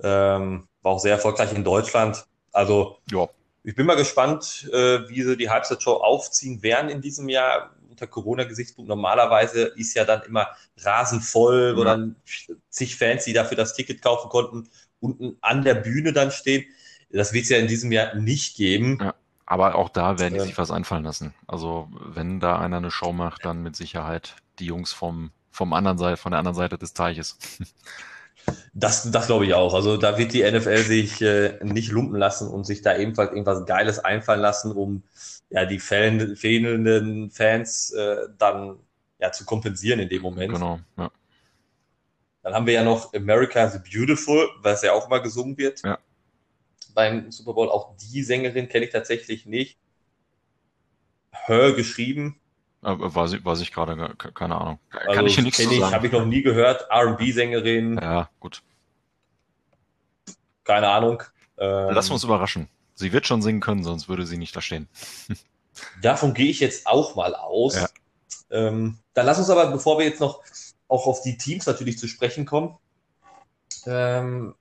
Ähm, war auch sehr erfolgreich in Deutschland. Also, ja. ich bin mal gespannt, äh, wie sie die Halbzeitshow aufziehen werden in diesem Jahr. Unter Corona-Gesichtspunkt normalerweise ist ja dann immer rasend voll, wo ja. dann zig Fans, die dafür das Ticket kaufen konnten, unten an der Bühne dann stehen. Das wird es ja in diesem Jahr nicht geben. Ja. Aber auch da werden die sich was einfallen lassen. Also wenn da einer eine Show macht, dann mit Sicherheit die Jungs vom, vom anderen Seite, von der anderen Seite des Teiches. Das, das glaube ich auch. Also da wird die NFL sich äh, nicht lumpen lassen und sich da ebenfalls irgendwas Geiles einfallen lassen, um ja die fehlenden Fans äh, dann ja zu kompensieren in dem Moment. Genau. Ja. Dann haben wir ja noch America the Beautiful, was ja auch immer gesungen wird. Ja beim Super Bowl. Auch die Sängerin kenne ich tatsächlich nicht. Her geschrieben. Weiß ich, weiß ich gerade, keine Ahnung. Kann also, ich nichts ich, Habe ich noch nie gehört. R&B-Sängerin. Ja, gut. Keine Ahnung. Ähm, Lass uns überraschen. Sie wird schon singen können, sonst würde sie nicht da stehen. Davon gehe ich jetzt auch mal aus. Ja. Ähm, dann lass uns aber, bevor wir jetzt noch auch auf die Teams natürlich zu sprechen kommen, ähm,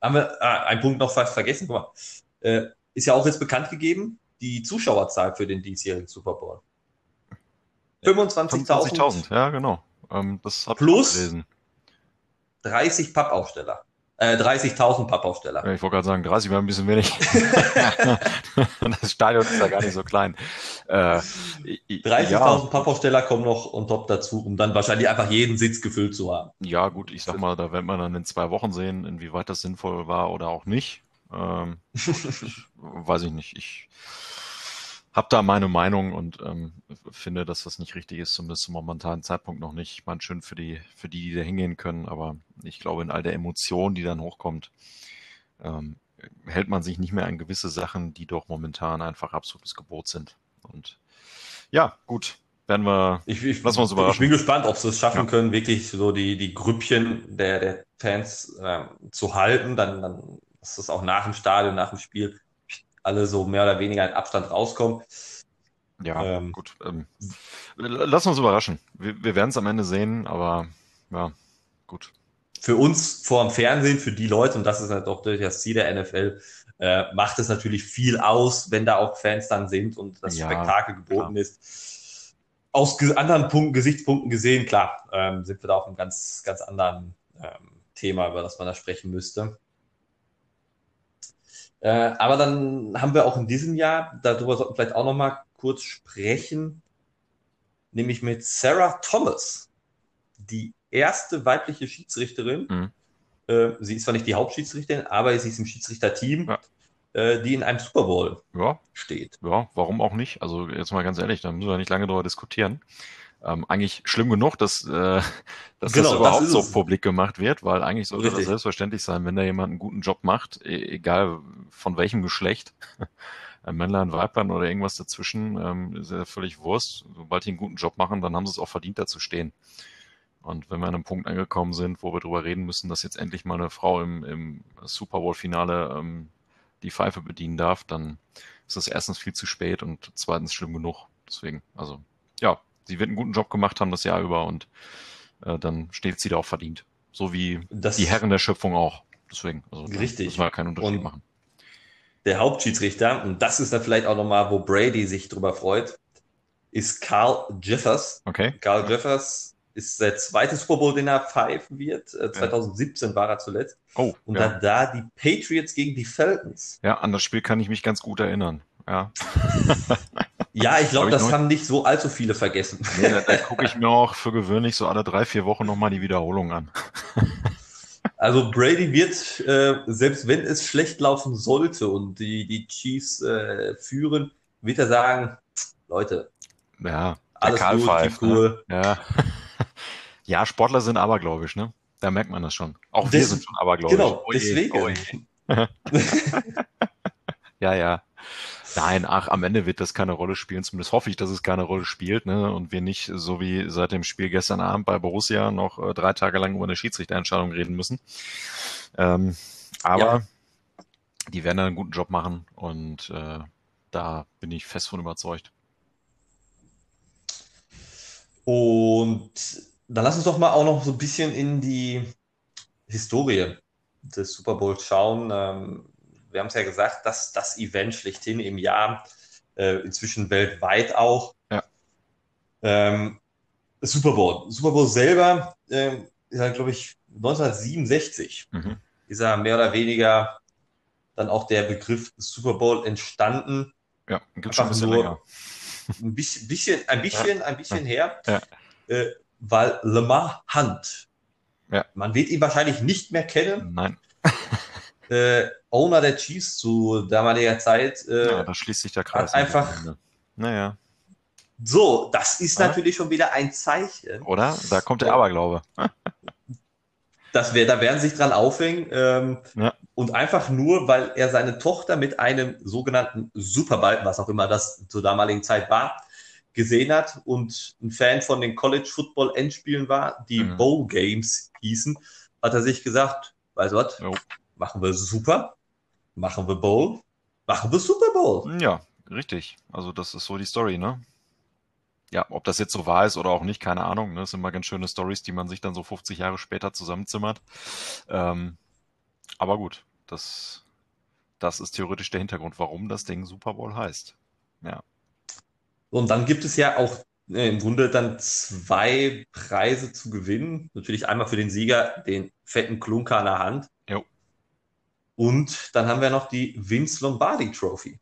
haben wir ah, einen Punkt noch fast vergessen. Guck mal. Äh, ist ja auch jetzt bekannt gegeben, die Zuschauerzahl für den diesjährigen Super Bowl. 25.000. 25.000, ja, genau. Ähm, das plus ich gelesen. 30 Pappaufsteller. Äh, 30.000 Pappaufsteller. Ich wollte gerade sagen, 30 wäre ein bisschen wenig. das Stadion ist ja gar nicht so klein. Äh, 30.000 ja. Pappaufsteller kommen noch on top dazu, um dann wahrscheinlich einfach jeden Sitz gefüllt zu haben. Ja, gut, ich sag mal, da wird man dann in zwei Wochen sehen, inwieweit das sinnvoll war oder auch nicht. Ähm, weiß ich nicht. Ich habe da meine Meinung und ähm, finde, dass das nicht richtig ist, zumindest zum momentanen Zeitpunkt noch nicht. Ich meine, schön für die, für die, die da hingehen können, aber ich glaube, in all der Emotion, die dann hochkommt, ähm, hält man sich nicht mehr an gewisse Sachen, die doch momentan einfach absolutes Gebot sind. Und ja, gut, werden wir, ich, ich, lassen wir uns überraschen. Ich bin gespannt, ob sie es schaffen ja. können, wirklich so die, die Grüppchen der, der Fans äh, zu halten. Dann, dann ist das auch nach dem Stadion, nach dem Spiel alle so mehr oder weniger in Abstand rauskommen. Ja, ähm, gut. Ähm, lass uns überraschen. Wir, wir werden es am Ende sehen, aber ja, gut. Für uns vor dem Fernsehen, für die Leute, und das ist halt auch das Ziel der NFL, äh, macht es natürlich viel aus, wenn da auch Fans dann sind und das ja, Spektakel geboten klar. ist. Aus anderen Punkten, Gesichtspunkten gesehen, klar, ähm, sind wir da auf einem ganz, ganz anderen ähm, Thema, über das man da sprechen müsste. Äh, aber dann haben wir auch in diesem Jahr, darüber sollten wir vielleicht auch noch mal kurz sprechen, nämlich mit Sarah Thomas, die erste weibliche Schiedsrichterin. Mhm. Äh, sie ist zwar nicht die Hauptschiedsrichterin, aber sie ist im Schiedsrichterteam, ja. äh, die in einem Super Bowl ja. steht. Ja, warum auch nicht? Also jetzt mal ganz ehrlich, da müssen wir nicht lange darüber diskutieren ähm, eigentlich schlimm genug, dass, äh, dass genau, das überhaupt das so publik gemacht wird, weil eigentlich sollte Richtig. das selbstverständlich sein, wenn da jemand einen guten Job macht, e egal von welchem Geschlecht, ein Männlein, Weiblein oder irgendwas dazwischen, ähm, ist ja völlig Wurst. Sobald die einen guten Job machen, dann haben sie es auch verdient, da zu stehen. Und wenn wir an einem Punkt angekommen sind, wo wir darüber reden müssen, dass jetzt endlich mal eine Frau im, im Super Bowl-Finale ähm, die Pfeife bedienen darf, dann ist das erstens viel zu spät und zweitens schlimm genug. Deswegen, also ja, sie wird einen guten Job gemacht haben das Jahr über und äh, dann steht sie da auch verdient. So wie das die Herren der Schöpfung auch. Deswegen, also richtig. müssen wir keinen Unterschied und machen. Der Hauptschiedsrichter, und das ist dann vielleicht auch nochmal, wo Brady sich drüber freut, ist Carl Jeffers. Okay. Carl Jeffers ist der zweite Super Bowl, den er pfeifen wird. 2017 äh, ja. war er zuletzt. Oh. Und ja. dann da die Patriots gegen die Falcons. Ja, an das Spiel kann ich mich ganz gut erinnern. Ja. Ja, ich glaube, das noch... haben nicht so allzu viele vergessen. Nee, da, da gucke ich mir auch für gewöhnlich so alle drei, vier Wochen nochmal die Wiederholung an. Also Brady wird, äh, selbst wenn es schlecht laufen sollte und die, die Chiefs äh, führen, wird er sagen, Leute, ja, alles Karl gut, ne? cool. Ne? Ja. ja, Sportler sind abergläubisch, ne? Da merkt man das schon. Auch Des, wir sind schon abergläubisch. Genau, oh deswegen. Oh ja, ja. Nein, ach, am Ende wird das keine Rolle spielen. Zumindest hoffe ich, dass es keine Rolle spielt, ne? Und wir nicht, so wie seit dem Spiel gestern Abend bei Borussia, noch äh, drei Tage lang über eine Schiedsrichterentscheidung reden müssen. Ähm, aber ja. die werden einen guten Job machen und äh, da bin ich fest von überzeugt. Und dann lass uns doch mal auch noch so ein bisschen in die Historie des Super Bowls schauen. Ähm, wir haben es ja gesagt, dass das Event schlechthin im Jahr, äh, inzwischen weltweit auch. Ja. Ähm, Super Bowl. Super Bowl selber äh, ist halt, glaube ich, 1967 mhm. ist er mehr oder weniger dann auch der Begriff Super Bowl entstanden. Ja, gibt schon ein bisschen länger. Ein bisschen, bisschen, ein bisschen, ein bisschen her, ja. äh, weil Lamar Hunt, ja. man wird ihn wahrscheinlich nicht mehr kennen. Nein. Äh, Owner der Chiefs zu damaliger Zeit. Äh, ja, da schließt sich der Kreis. einfach. Naja. So, das ist ja? natürlich schon wieder ein Zeichen. Oder? Da kommt der Aberglaube. das wär, da werden sich dran aufhängen. Ähm, ja. Und einfach nur, weil er seine Tochter mit einem sogenannten Superball, was auch immer das zur damaligen Zeit war, gesehen hat und ein Fan von den College Football Endspielen war, die mhm. Bowl Games hießen, hat er sich gesagt, weißt du was, jo. Machen wir super, machen wir Bowl, machen wir Super Bowl. Ja, richtig. Also das ist so die Story, ne? Ja, ob das jetzt so wahr ist oder auch nicht, keine Ahnung. Ne? Das sind immer ganz schöne Stories, die man sich dann so 50 Jahre später zusammenzimmert. Ähm, aber gut, das, das ist theoretisch der Hintergrund, warum das Ding Super Bowl heißt. Ja. Und dann gibt es ja auch äh, im Grunde dann zwei Preise zu gewinnen. Natürlich einmal für den Sieger den fetten Klunker an der Hand. Jo. Und dann haben wir noch die Vince Lombardi Trophy.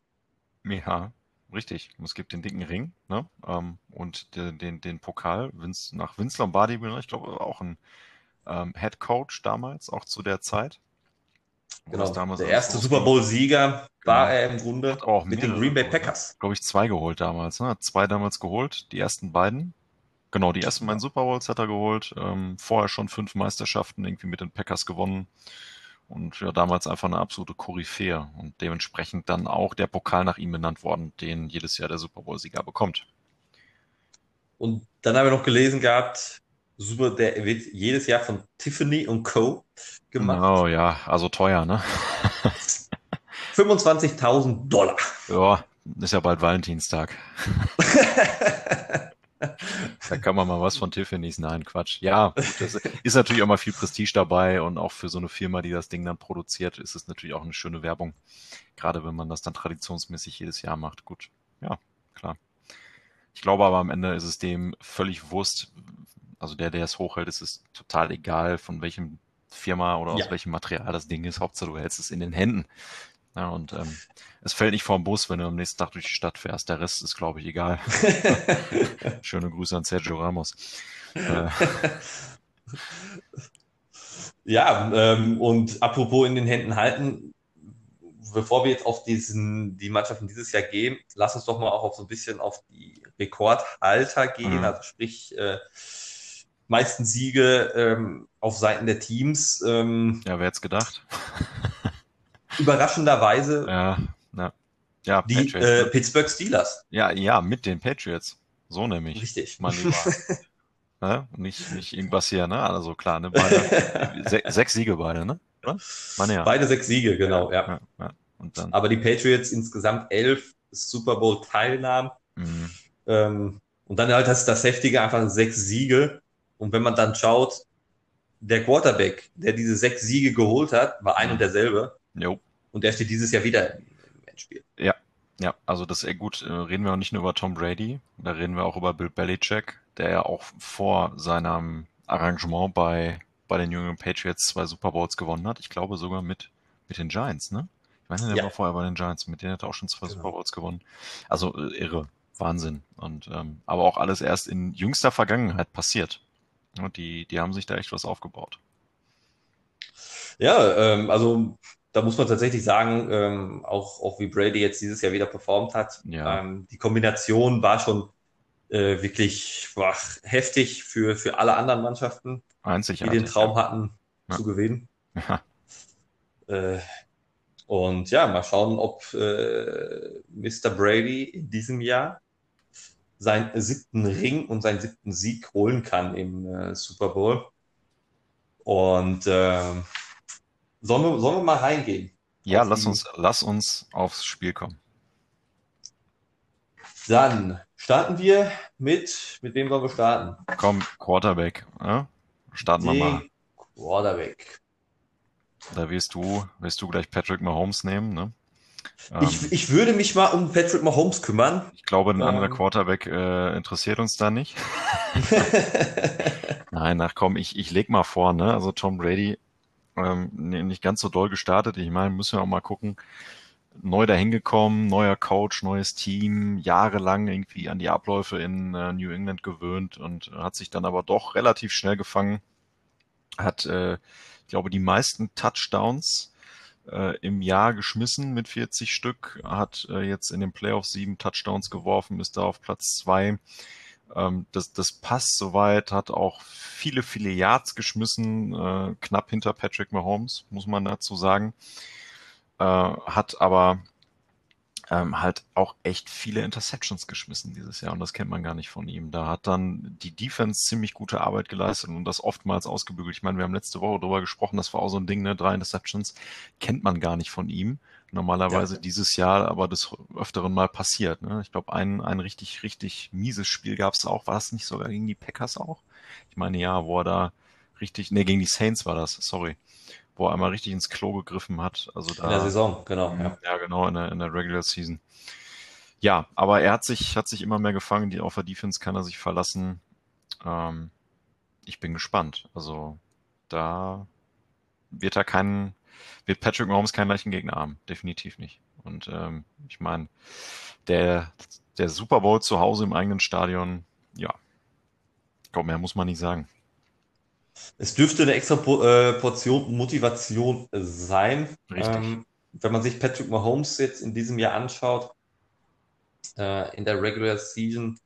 Ja, richtig. Es gibt den dicken Ring ne? Ähm, und den, den, den Pokal. Vince, nach Vince Lombardi, ich glaube auch ein ähm, Head Coach damals, auch zu der Zeit. Genau, der erste Super Bowl-Sieger war genau. er im Grunde auch mit den Green Bay ne? Packers. Glaube ich, zwei geholt damals. Ne? Hat zwei damals geholt, die ersten beiden. Genau, die ersten beiden Super Bowls hat er geholt. Ähm, vorher schon fünf Meisterschaften irgendwie mit den Packers gewonnen. Und ja, damals einfach eine absolute Koryphäe. Und dementsprechend dann auch der Pokal nach ihm benannt worden, den jedes Jahr der Super Bowl-Sieger bekommt. Und dann haben wir noch gelesen gehabt, super, der wird jedes Jahr von Tiffany und Co. gemacht. Oh ja, also teuer, ne? 25.000 Dollar. Ja, ist ja bald Valentinstag. da kann man mal was von Tiffany's. Nein, Quatsch. Ja, das ist natürlich auch mal viel Prestige dabei und auch für so eine Firma, die das Ding dann produziert, ist es natürlich auch eine schöne Werbung. Gerade wenn man das dann traditionsmäßig jedes Jahr macht. Gut, ja, klar. Ich glaube aber am Ende ist es dem völlig Wurst, also der, der es hochhält, ist es total egal, von welchem Firma oder aus ja. welchem Material das Ding ist. Hauptsache, du hältst es in den Händen. Ja, und ähm, es fällt nicht vor dem Bus, wenn du am nächsten Tag durch die Stadt fährst. Der Rest ist, glaube ich, egal. Schöne Grüße an Sergio Ramos. Äh. Ja, ähm, und apropos in den Händen halten, bevor wir jetzt auf diesen, die Mannschaften dieses Jahr gehen, lass uns doch mal auch auf so ein bisschen auf die Rekordhalter gehen, mhm. also sprich äh, meisten Siege ähm, auf Seiten der Teams. Ähm, ja, wer hätte gedacht? Überraschenderweise ja, ja. Ja, die Patriots, äh, ne? Pittsburgh Steelers. Ja, ja, mit den Patriots. So nämlich. Richtig. Mein Lieber. ne? Nicht, nicht irgendwas hier, ne? Also klar, ne? Beide, se sechs Siege beide, ne? Meine, ja. Beide sechs Siege, genau, ja. ja. Und dann. Aber die Patriots insgesamt elf Super Bowl Teilnahmen. Mhm. Ähm, und dann halt das, das Heftige, einfach sechs Siege. Und wenn man dann schaut, der Quarterback, der diese sechs Siege geholt hat, war ein und derselbe. Jo. Und der steht dieses Jahr wieder im Endspiel. Ja, ja, also das ist gut. Äh, reden wir auch nicht nur über Tom Brady, da reden wir auch über Bill Belichick, der ja auch vor seinem Arrangement bei, bei den jungen Patriots zwei Super Bowls gewonnen hat. Ich glaube sogar mit, mit den Giants, ne? Ich meine, der ja. war vorher bei den Giants, mit denen hat er auch schon zwei genau. Super Bowls gewonnen. Also äh, irre, Wahnsinn. Und ähm, aber auch alles erst in jüngster Vergangenheit passiert. Und die, die haben sich da echt was aufgebaut. Ja, ähm, also da muss man tatsächlich sagen, ähm, auch, auch wie Brady jetzt dieses Jahr wieder performt hat, ja. ähm, die Kombination war schon äh, wirklich boah, heftig für, für alle anderen Mannschaften, die den Traum ja. hatten ja. zu gewinnen. Äh, und ja, mal schauen, ob äh, Mr. Brady in diesem Jahr seinen siebten Ring und seinen siebten Sieg holen kann im äh, Super Bowl. Und äh, Sollen wir, sollen wir mal reingehen? Ja, lass uns, lass uns aufs Spiel kommen. Dann starten wir mit, mit wem wollen wir starten? Komm, Quarterback. Ja? Starten wir mal. Quarterback. Da wirst du, wirst du gleich Patrick Mahomes nehmen, ne? Ich, ähm, ich würde mich mal um Patrick Mahomes kümmern. Ich glaube, ein ähm, anderer Quarterback äh, interessiert uns da nicht. Nein, ach komm, ich, ich leg mal vor, ne? Also Tom Brady ähm, nicht ganz so doll gestartet. Ich meine, müssen wir auch mal gucken. Neu dahin gekommen, neuer Coach, neues Team, jahrelang irgendwie an die Abläufe in äh, New England gewöhnt und hat sich dann aber doch relativ schnell gefangen. Hat, äh, ich glaube, die meisten Touchdowns äh, im Jahr geschmissen mit 40 Stück, hat äh, jetzt in den Playoffs sieben Touchdowns geworfen, ist da auf Platz zwei ähm, das, das passt soweit, hat auch viele, viele Yards geschmissen, äh, knapp hinter Patrick Mahomes, muss man dazu sagen. Äh, hat aber ähm, halt auch echt viele Interceptions geschmissen dieses Jahr und das kennt man gar nicht von ihm. Da hat dann die Defense ziemlich gute Arbeit geleistet und das oftmals ausgebügelt. Ich meine, wir haben letzte Woche darüber gesprochen, das war auch so ein Ding, ne? Drei Interceptions kennt man gar nicht von ihm. Normalerweise ja. dieses Jahr aber des Öfteren mal passiert. Ne? Ich glaube, ein, ein richtig, richtig mieses Spiel gab es auch. War das nicht sogar gegen die Packers auch? Ich meine, ja, wo er da richtig, ne, gegen die Saints war das, sorry wo er einmal richtig ins Klo gegriffen hat. Also da, in der Saison, genau. Ja, ja genau, in der, in der Regular Season. Ja, aber er hat sich, hat sich immer mehr gefangen. Die, auf der Defense kann er sich verlassen. Ähm, ich bin gespannt. Also da wird er keinen, wird Patrick Mahomes keinen leichten Gegner haben. Definitiv nicht. Und ähm, ich meine, der, der Super Bowl zu Hause im eigenen Stadion, ja, komm, mehr muss man nicht sagen. Es dürfte eine extra äh, Portion Motivation sein. Ähm, wenn man sich Patrick Mahomes jetzt in diesem Jahr anschaut, äh, in der Regular Season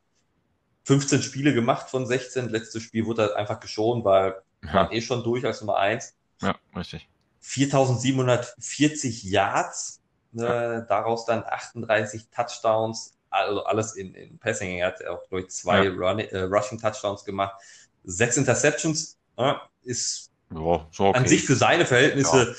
15 Spiele gemacht von 16. Letztes Spiel wurde er einfach geschont, weil ja. war eh schon durch als Nummer 1. Ja, richtig. 4740 Yards, äh, ja. daraus dann 38 Touchdowns, also alles in, in Passing. Er hat auch durch zwei ja. Run, äh, Rushing Touchdowns gemacht, sechs Interceptions, ist ja, so okay. an sich für seine Verhältnisse ja.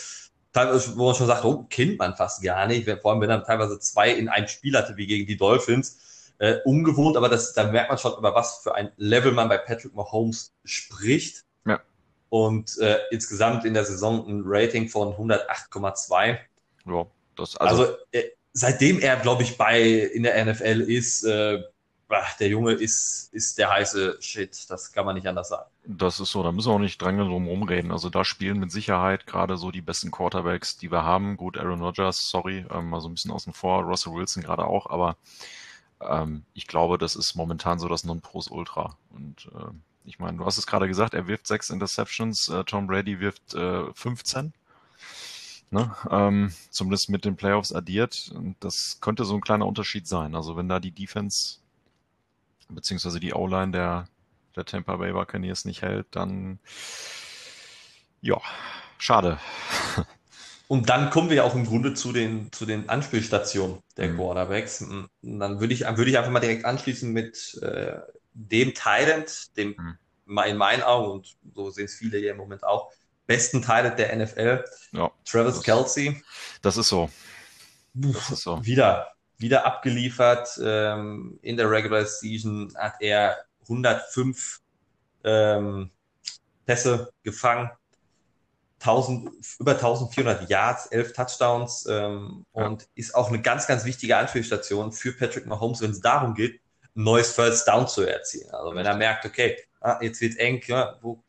teilweise, wo man schon sagt, oh, kennt man fast gar nicht. Vor allem, wenn er teilweise zwei in einem Spiel hatte, wie gegen die Dolphins. Äh, ungewohnt, aber das, da merkt man schon, über was für ein Level man bei Patrick Mahomes spricht. Ja. Und äh, insgesamt in der Saison ein Rating von 108,2. Ja, das also, also äh, seitdem er, glaube ich, bei in der NFL ist, äh, der Junge ist, ist der heiße Shit. Das kann man nicht anders sagen. Das ist so, da müssen wir auch nicht dran drum rumreden. Also da spielen mit Sicherheit gerade so die besten Quarterbacks, die wir haben. Gut, Aaron Rodgers, sorry, ähm, mal so ein bisschen außen vor, Russell Wilson gerade auch, aber ähm, ich glaube, das ist momentan so das Nonplusultra. Und äh, ich meine, du hast es gerade gesagt, er wirft sechs Interceptions, äh, Tom Brady wirft äh, 15. Ne? Ähm, zumindest mit den Playoffs addiert. Und das könnte so ein kleiner Unterschied sein. Also wenn da die Defense beziehungsweise die O-Line der, der Tampa Bay Buccaneers nicht hält, dann ja, schade. Und dann kommen wir auch im Grunde zu den, zu den Anspielstationen der mhm. Quarterbacks. Und dann würde ich, würde ich einfach mal direkt anschließen mit äh, dem Talent, dem mhm. in meinen Augen, und so sehen es viele hier im Moment auch, besten Talent der NFL, ja, Travis das, Kelsey. Das ist so. Das ist so. Wieder, wieder abgeliefert. Ähm, in der Regular Season hat er 105 ähm, Pässe gefangen, 1000, über 1400 Yards, 11 Touchdowns ähm, ja. und ist auch eine ganz, ganz wichtige Anspielstation für Patrick Mahomes, wenn es darum geht, ein neues First Down zu erzielen. Also wenn er merkt, okay, ah, jetzt wird eng, ja, wo,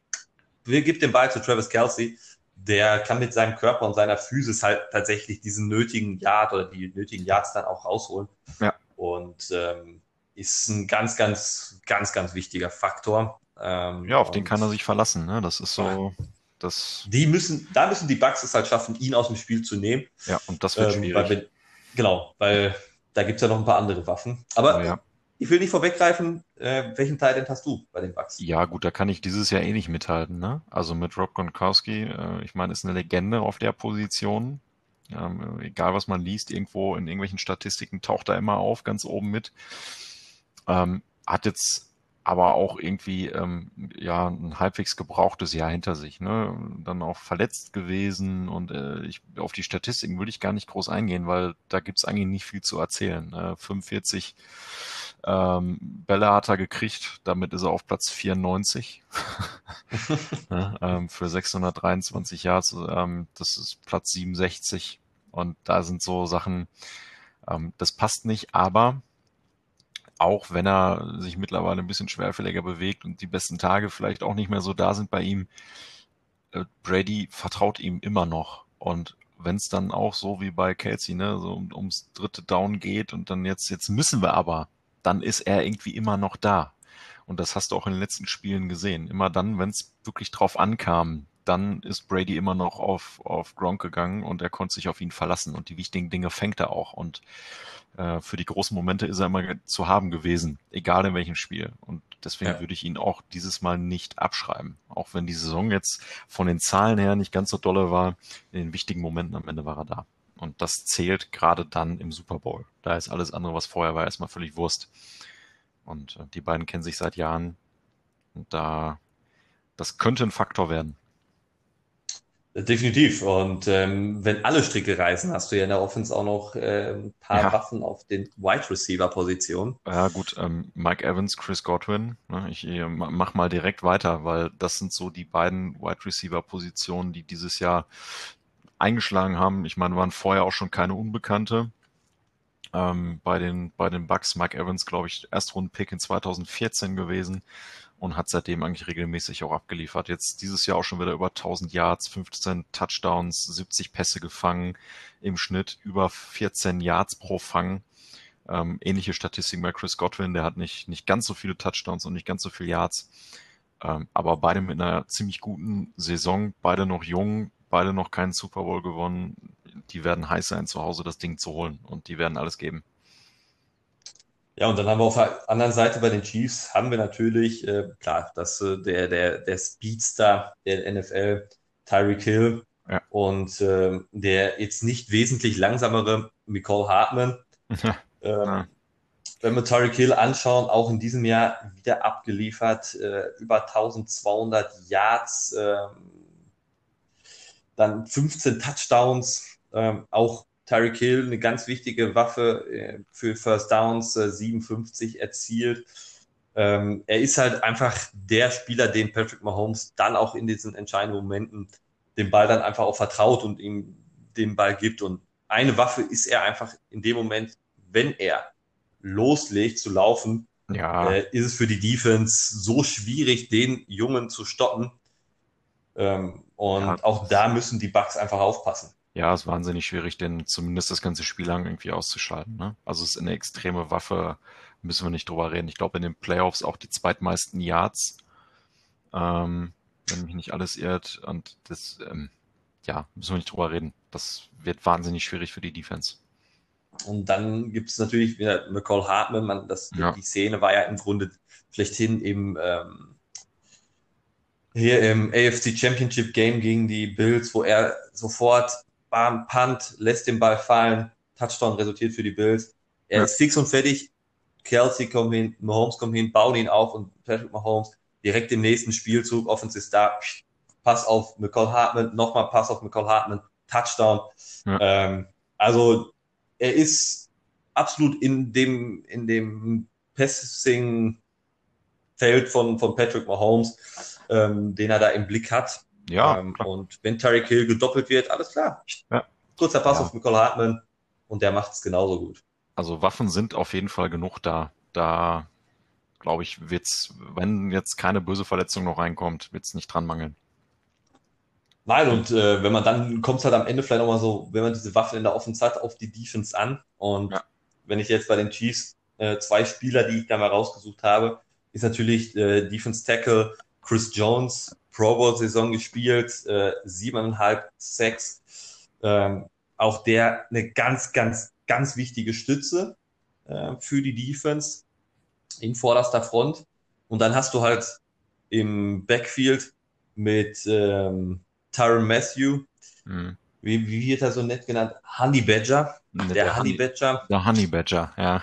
wer gibt den Ball zu Travis Kelsey? Der kann mit seinem Körper und seiner Physis halt tatsächlich diesen nötigen Yard oder die nötigen Yards dann auch rausholen. Ja. Und ähm, ist ein ganz, ganz, ganz, ganz wichtiger Faktor. Ähm, ja, auf den kann er sich verlassen. Ne? Das ist so. Das die müssen, da müssen die Bugs es halt schaffen, ihn aus dem Spiel zu nehmen. Ja, und das wird ähm, schwierig. Weil, genau, weil da gibt es ja noch ein paar andere Waffen. Aber ja ich will nicht vorweggreifen, äh, welchen Teil hast du bei den Bucks? Ja, gut, da kann ich dieses Jahr eh nicht mithalten. Ne? Also mit Rob Gronkowski, äh, ich meine, ist eine Legende auf der Position. Ähm, egal, was man liest, irgendwo in irgendwelchen Statistiken taucht er immer auf, ganz oben mit. Ähm, hat jetzt aber auch irgendwie ähm, ja ein halbwegs gebrauchtes Jahr hinter sich. Ne? Dann auch verletzt gewesen und äh, ich, auf die Statistiken würde ich gar nicht groß eingehen, weil da gibt's eigentlich nicht viel zu erzählen. Äh, 45 ähm, Bälle hat er gekriegt, damit ist er auf Platz 94 ja, ähm, für 623 Yards. Ähm, das ist Platz 67 und da sind so Sachen, ähm, das passt nicht, aber auch wenn er sich mittlerweile ein bisschen schwerfälliger bewegt und die besten Tage vielleicht auch nicht mehr so da sind bei ihm, äh, Brady vertraut ihm immer noch. Und wenn es dann auch so wie bei Kelsey, ne, so um, ums dritte Down geht und dann jetzt, jetzt müssen wir aber, dann ist er irgendwie immer noch da. Und das hast du auch in den letzten Spielen gesehen. Immer dann, wenn es wirklich drauf ankam, dann ist Brady immer noch auf, auf Gronk gegangen und er konnte sich auf ihn verlassen und die wichtigen Dinge fängt er auch. Und äh, für die großen Momente ist er immer zu haben gewesen, egal in welchem Spiel. Und deswegen ja. würde ich ihn auch dieses Mal nicht abschreiben. Auch wenn die Saison jetzt von den Zahlen her nicht ganz so dolle war, in den wichtigen Momenten am Ende war er da. Und das zählt gerade dann im Super Bowl. Da ist alles andere, was vorher war, erstmal völlig Wurst. Und äh, die beiden kennen sich seit Jahren. Und da, das könnte ein Faktor werden. Definitiv. Und ähm, wenn alle Stricke reißen, hast du ja in der Offense auch noch äh, ein paar ja. Waffen auf den Wide Receiver Positionen. Ja gut, ähm, Mike Evans, Chris Godwin. Ne, ich äh, mach mal direkt weiter, weil das sind so die beiden Wide Receiver Positionen, die dieses Jahr eingeschlagen haben. Ich meine, waren vorher auch schon keine Unbekannte. Ähm, bei den bei den Bucks Mike Evans, glaube ich, Erstrunden-Pick in 2014 gewesen und hat seitdem eigentlich regelmäßig auch abgeliefert. Jetzt dieses Jahr auch schon wieder über 1000 Yards, 15 Touchdowns, 70 Pässe gefangen, im Schnitt über 14 Yards pro Fang. Ähm, ähnliche Statistiken bei Chris Godwin, der hat nicht, nicht ganz so viele Touchdowns und nicht ganz so viele Yards. Ähm, aber beide mit einer ziemlich guten Saison, beide noch jung, beide noch keinen Super Bowl gewonnen. Die werden heiß sein, zu Hause das Ding zu holen und die werden alles geben. Ja, und dann haben wir auf der anderen Seite bei den Chiefs haben wir natürlich, äh, klar, dass äh, der, der, der Speedstar der NFL, Tyreek Hill ja. und äh, der jetzt nicht wesentlich langsamere Nicole Hartman. Ja. Ähm, ja. Wenn wir Tyreek Hill anschauen, auch in diesem Jahr wieder abgeliefert, äh, über 1200 Yards, äh, dann 15 Touchdowns, ähm, auch Tyreek Hill, eine ganz wichtige Waffe äh, für First Downs, 57 äh, erzielt. Ähm, er ist halt einfach der Spieler, den Patrick Mahomes dann auch in diesen entscheidenden Momenten den Ball dann einfach auch vertraut und ihm den Ball gibt. Und eine Waffe ist er einfach in dem Moment, wenn er loslegt zu laufen, ja. äh, ist es für die Defense so schwierig, den Jungen zu stoppen. Ähm, und ja. auch da müssen die Bucks einfach aufpassen. Ja, es ist wahnsinnig schwierig, den zumindest das ganze Spiel lang irgendwie auszuschalten. Ne? Also es ist eine extreme Waffe, müssen wir nicht drüber reden. Ich glaube, in den Playoffs auch die zweitmeisten Yards, ähm, wenn mich nicht alles irrt. Und das, ähm, ja, müssen wir nicht drüber reden. Das wird wahnsinnig schwierig für die Defense. Und dann gibt es natürlich wieder McCall Hartman. Man, das, ja. Die Szene war ja im Grunde schlechthin im ähm, hier im AFC Championship Game gegen die Bills, wo er sofort bam, Punt, lässt den Ball fallen, Touchdown resultiert für die Bills. Er ja. ist fix und fertig. Kelsey kommt hin, Mahomes kommt hin, bauen ihn auf und Patrick Mahomes direkt im nächsten Spielzug, Offense ist da, Pass auf McCall Hartman, nochmal Pass auf McCall Hartman, Touchdown. Ja. Ähm, also er ist absolut in dem, in dem Passing Feld von, von Patrick Mahomes, ähm, den er da im Blick hat. Ja. Ähm, und wenn Tyreek Hill gedoppelt wird, alles klar. Ja. Kurzer Pass ja. auf Nicole Hartman und der macht es genauso gut. Also Waffen sind auf jeden Fall genug da. Da glaube ich, wird's, wenn jetzt keine böse Verletzung noch reinkommt, wird es nicht dran mangeln. Nein, und äh, wenn man dann kommt es halt am Ende vielleicht nochmal so, wenn man diese Waffen in der Offense hat, auf die Defense an. Und ja. wenn ich jetzt bei den Chiefs äh, zwei Spieler, die ich da mal rausgesucht habe, ist natürlich äh, Defense Tackle Chris Jones, Pro Bowl-Saison gespielt, äh, siebeneinhalb Sacks. Ähm, auch der eine ganz, ganz, ganz wichtige Stütze äh, für die Defense in vorderster Front. Und dann hast du halt im Backfield mit ähm, Tyron Matthew, mhm. wie, wie wird er so nett genannt? Honey Badger. Der, der Honey Badger. Der Honey Badger, ja.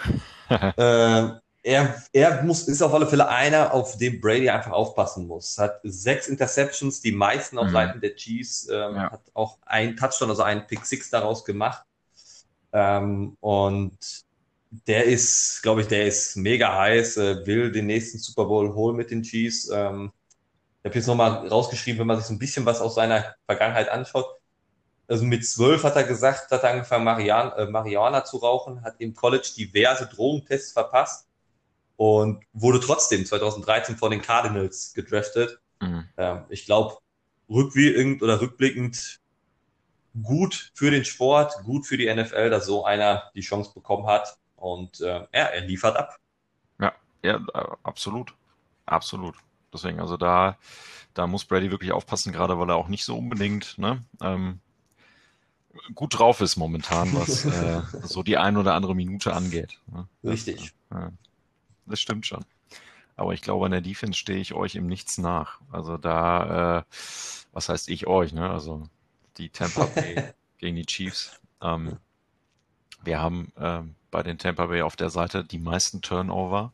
äh, er, er muss, ist auf alle Fälle einer, auf den Brady einfach aufpassen muss. Hat sechs Interceptions, die meisten auf mhm. Seiten der Chiefs, ähm, ja. hat auch ein Touchdown, also einen Pick Six daraus gemacht. Ähm, und der ist, glaube ich, der ist mega heiß, äh, will den nächsten Super Bowl holen mit den Chiefs. Ähm, ich habe jetzt nochmal rausgeschrieben, wenn man sich so ein bisschen was aus seiner Vergangenheit anschaut. Also mit zwölf hat er gesagt, hat er angefangen, Marian, äh, Marihuana zu rauchen, hat im College diverse Drogentests verpasst und wurde trotzdem 2013 von den Cardinals gedraftet. Mhm. Ähm, ich glaube, rückwirkend oder rückblickend gut für den Sport, gut für die NFL, dass so einer die Chance bekommen hat und äh, ja, er liefert ab. Ja, ja, absolut. Absolut. Deswegen, also da, da muss Brady wirklich aufpassen, gerade weil er auch nicht so unbedingt ne, ähm, gut drauf ist momentan, was äh, so die ein oder andere Minute angeht. Ne? Richtig. Das, äh, das stimmt schon. Aber ich glaube, an der Defense stehe ich euch im Nichts nach. Also da, äh, was heißt ich euch, ne? Also die Tampa Bay gegen die Chiefs. Ähm, wir haben äh, bei den Tampa Bay auf der Seite die meisten Turnover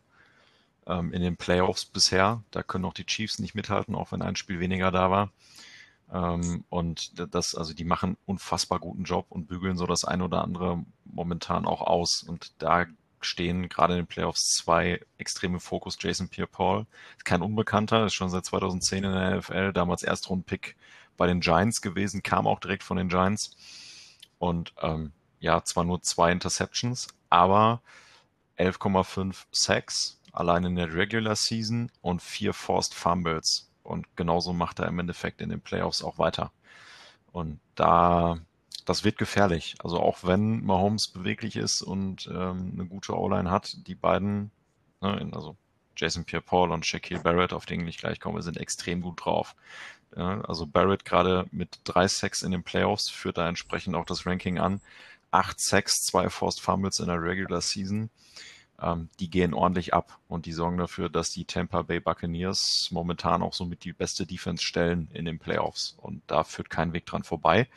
ähm, in den Playoffs bisher. Da können auch die Chiefs nicht mithalten, auch wenn ein Spiel weniger da war. Ähm, und das, also die machen unfassbar guten Job und bügeln so das eine oder andere momentan auch aus. Und da stehen gerade in den Playoffs zwei extreme Fokus. Jason Pierre-Paul ist kein Unbekannter, ist schon seit 2010 in der NFL, damals Erstrunden-Pick bei den Giants gewesen, kam auch direkt von den Giants. Und ähm, ja, zwar nur zwei Interceptions, aber 11,5 Sacks allein in der Regular Season und vier Forced Fumbles. Und genauso macht er im Endeffekt in den Playoffs auch weiter. Und da, das wird gefährlich. Also auch wenn Mahomes beweglich ist und ähm, eine gute O-Line hat, die beiden, ne, also Jason Pierre-Paul und Shaquille Barrett, auf den ich gleich komme, sind extrem gut drauf. Ja, also Barrett gerade mit drei Sacks in den Playoffs führt da entsprechend auch das Ranking an. Acht Sacks, zwei Forced Fumbles in der Regular Season ähm, die gehen ordentlich ab und die sorgen dafür, dass die Tampa Bay Buccaneers momentan auch somit die beste Defense stellen in den Playoffs. Und da führt kein Weg dran vorbei.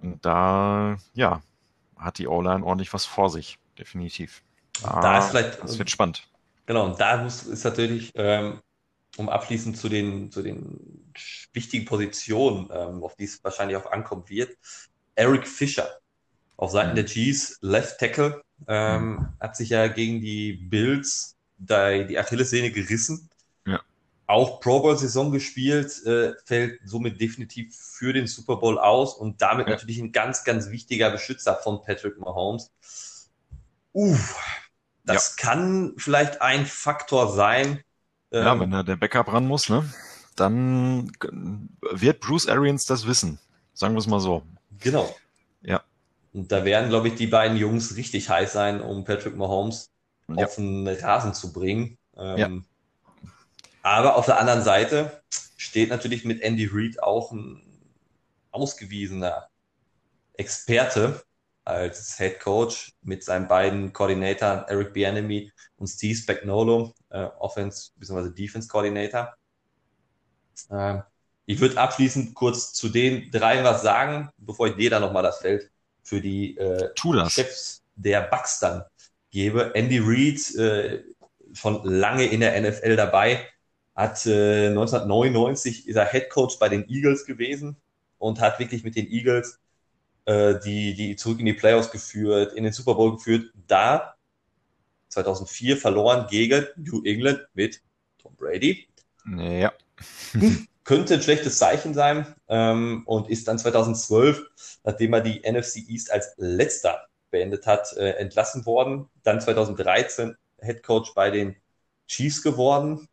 Und da, ja, hat die O-Line ordentlich was vor sich, definitiv. Da, da ist vielleicht. Das wird spannend. Genau, und da muss, ist natürlich, ähm, um abschließend zu den, zu den wichtigen Positionen, ähm, auf die es wahrscheinlich auch ankommen wird, Eric Fischer auf Seiten mhm. der Chiefs, Left Tackle, ähm, hat sich ja gegen die Bills die, die Achillessehne gerissen. Ja. Auch Pro Bowl-Saison gespielt, äh, fällt somit definitiv für den Super Bowl aus und damit ja. natürlich ein ganz, ganz wichtiger Beschützer von Patrick Mahomes. Uff, das ja. kann vielleicht ein Faktor sein. Ja, ähm, wenn da der Backup ran muss, ne? Dann wird Bruce Arians das wissen. Sagen wir es mal so. Genau. Ja. Und da werden, glaube ich, die beiden Jungs richtig heiß sein, um Patrick Mahomes ja. auf den Rasen zu bringen. Ähm, ja. Aber auf der anderen Seite steht natürlich mit Andy Reid auch ein ausgewiesener Experte als Head Coach mit seinen beiden Koordinatoren Eric Bianemi und Steve Spagnolo, äh, Offense bzw. Defense Coordinator. Äh, ich würde abschließend kurz zu den drei was sagen, bevor ich dir dann nochmal das Feld für die äh, Chefs der Bucks dann gebe. Andy Reid, äh, schon lange in der NFL dabei, hat äh, 1999 ist er Head Coach bei den Eagles gewesen und hat wirklich mit den Eagles äh, die, die zurück in die Playoffs geführt, in den Super Bowl geführt. Da 2004 verloren gegen New England mit Tom Brady. Ja. könnte ein schlechtes Zeichen sein ähm, und ist dann 2012, nachdem er die NFC East als letzter beendet hat, äh, entlassen worden. Dann 2013 Head Coach bei den Chiefs geworden.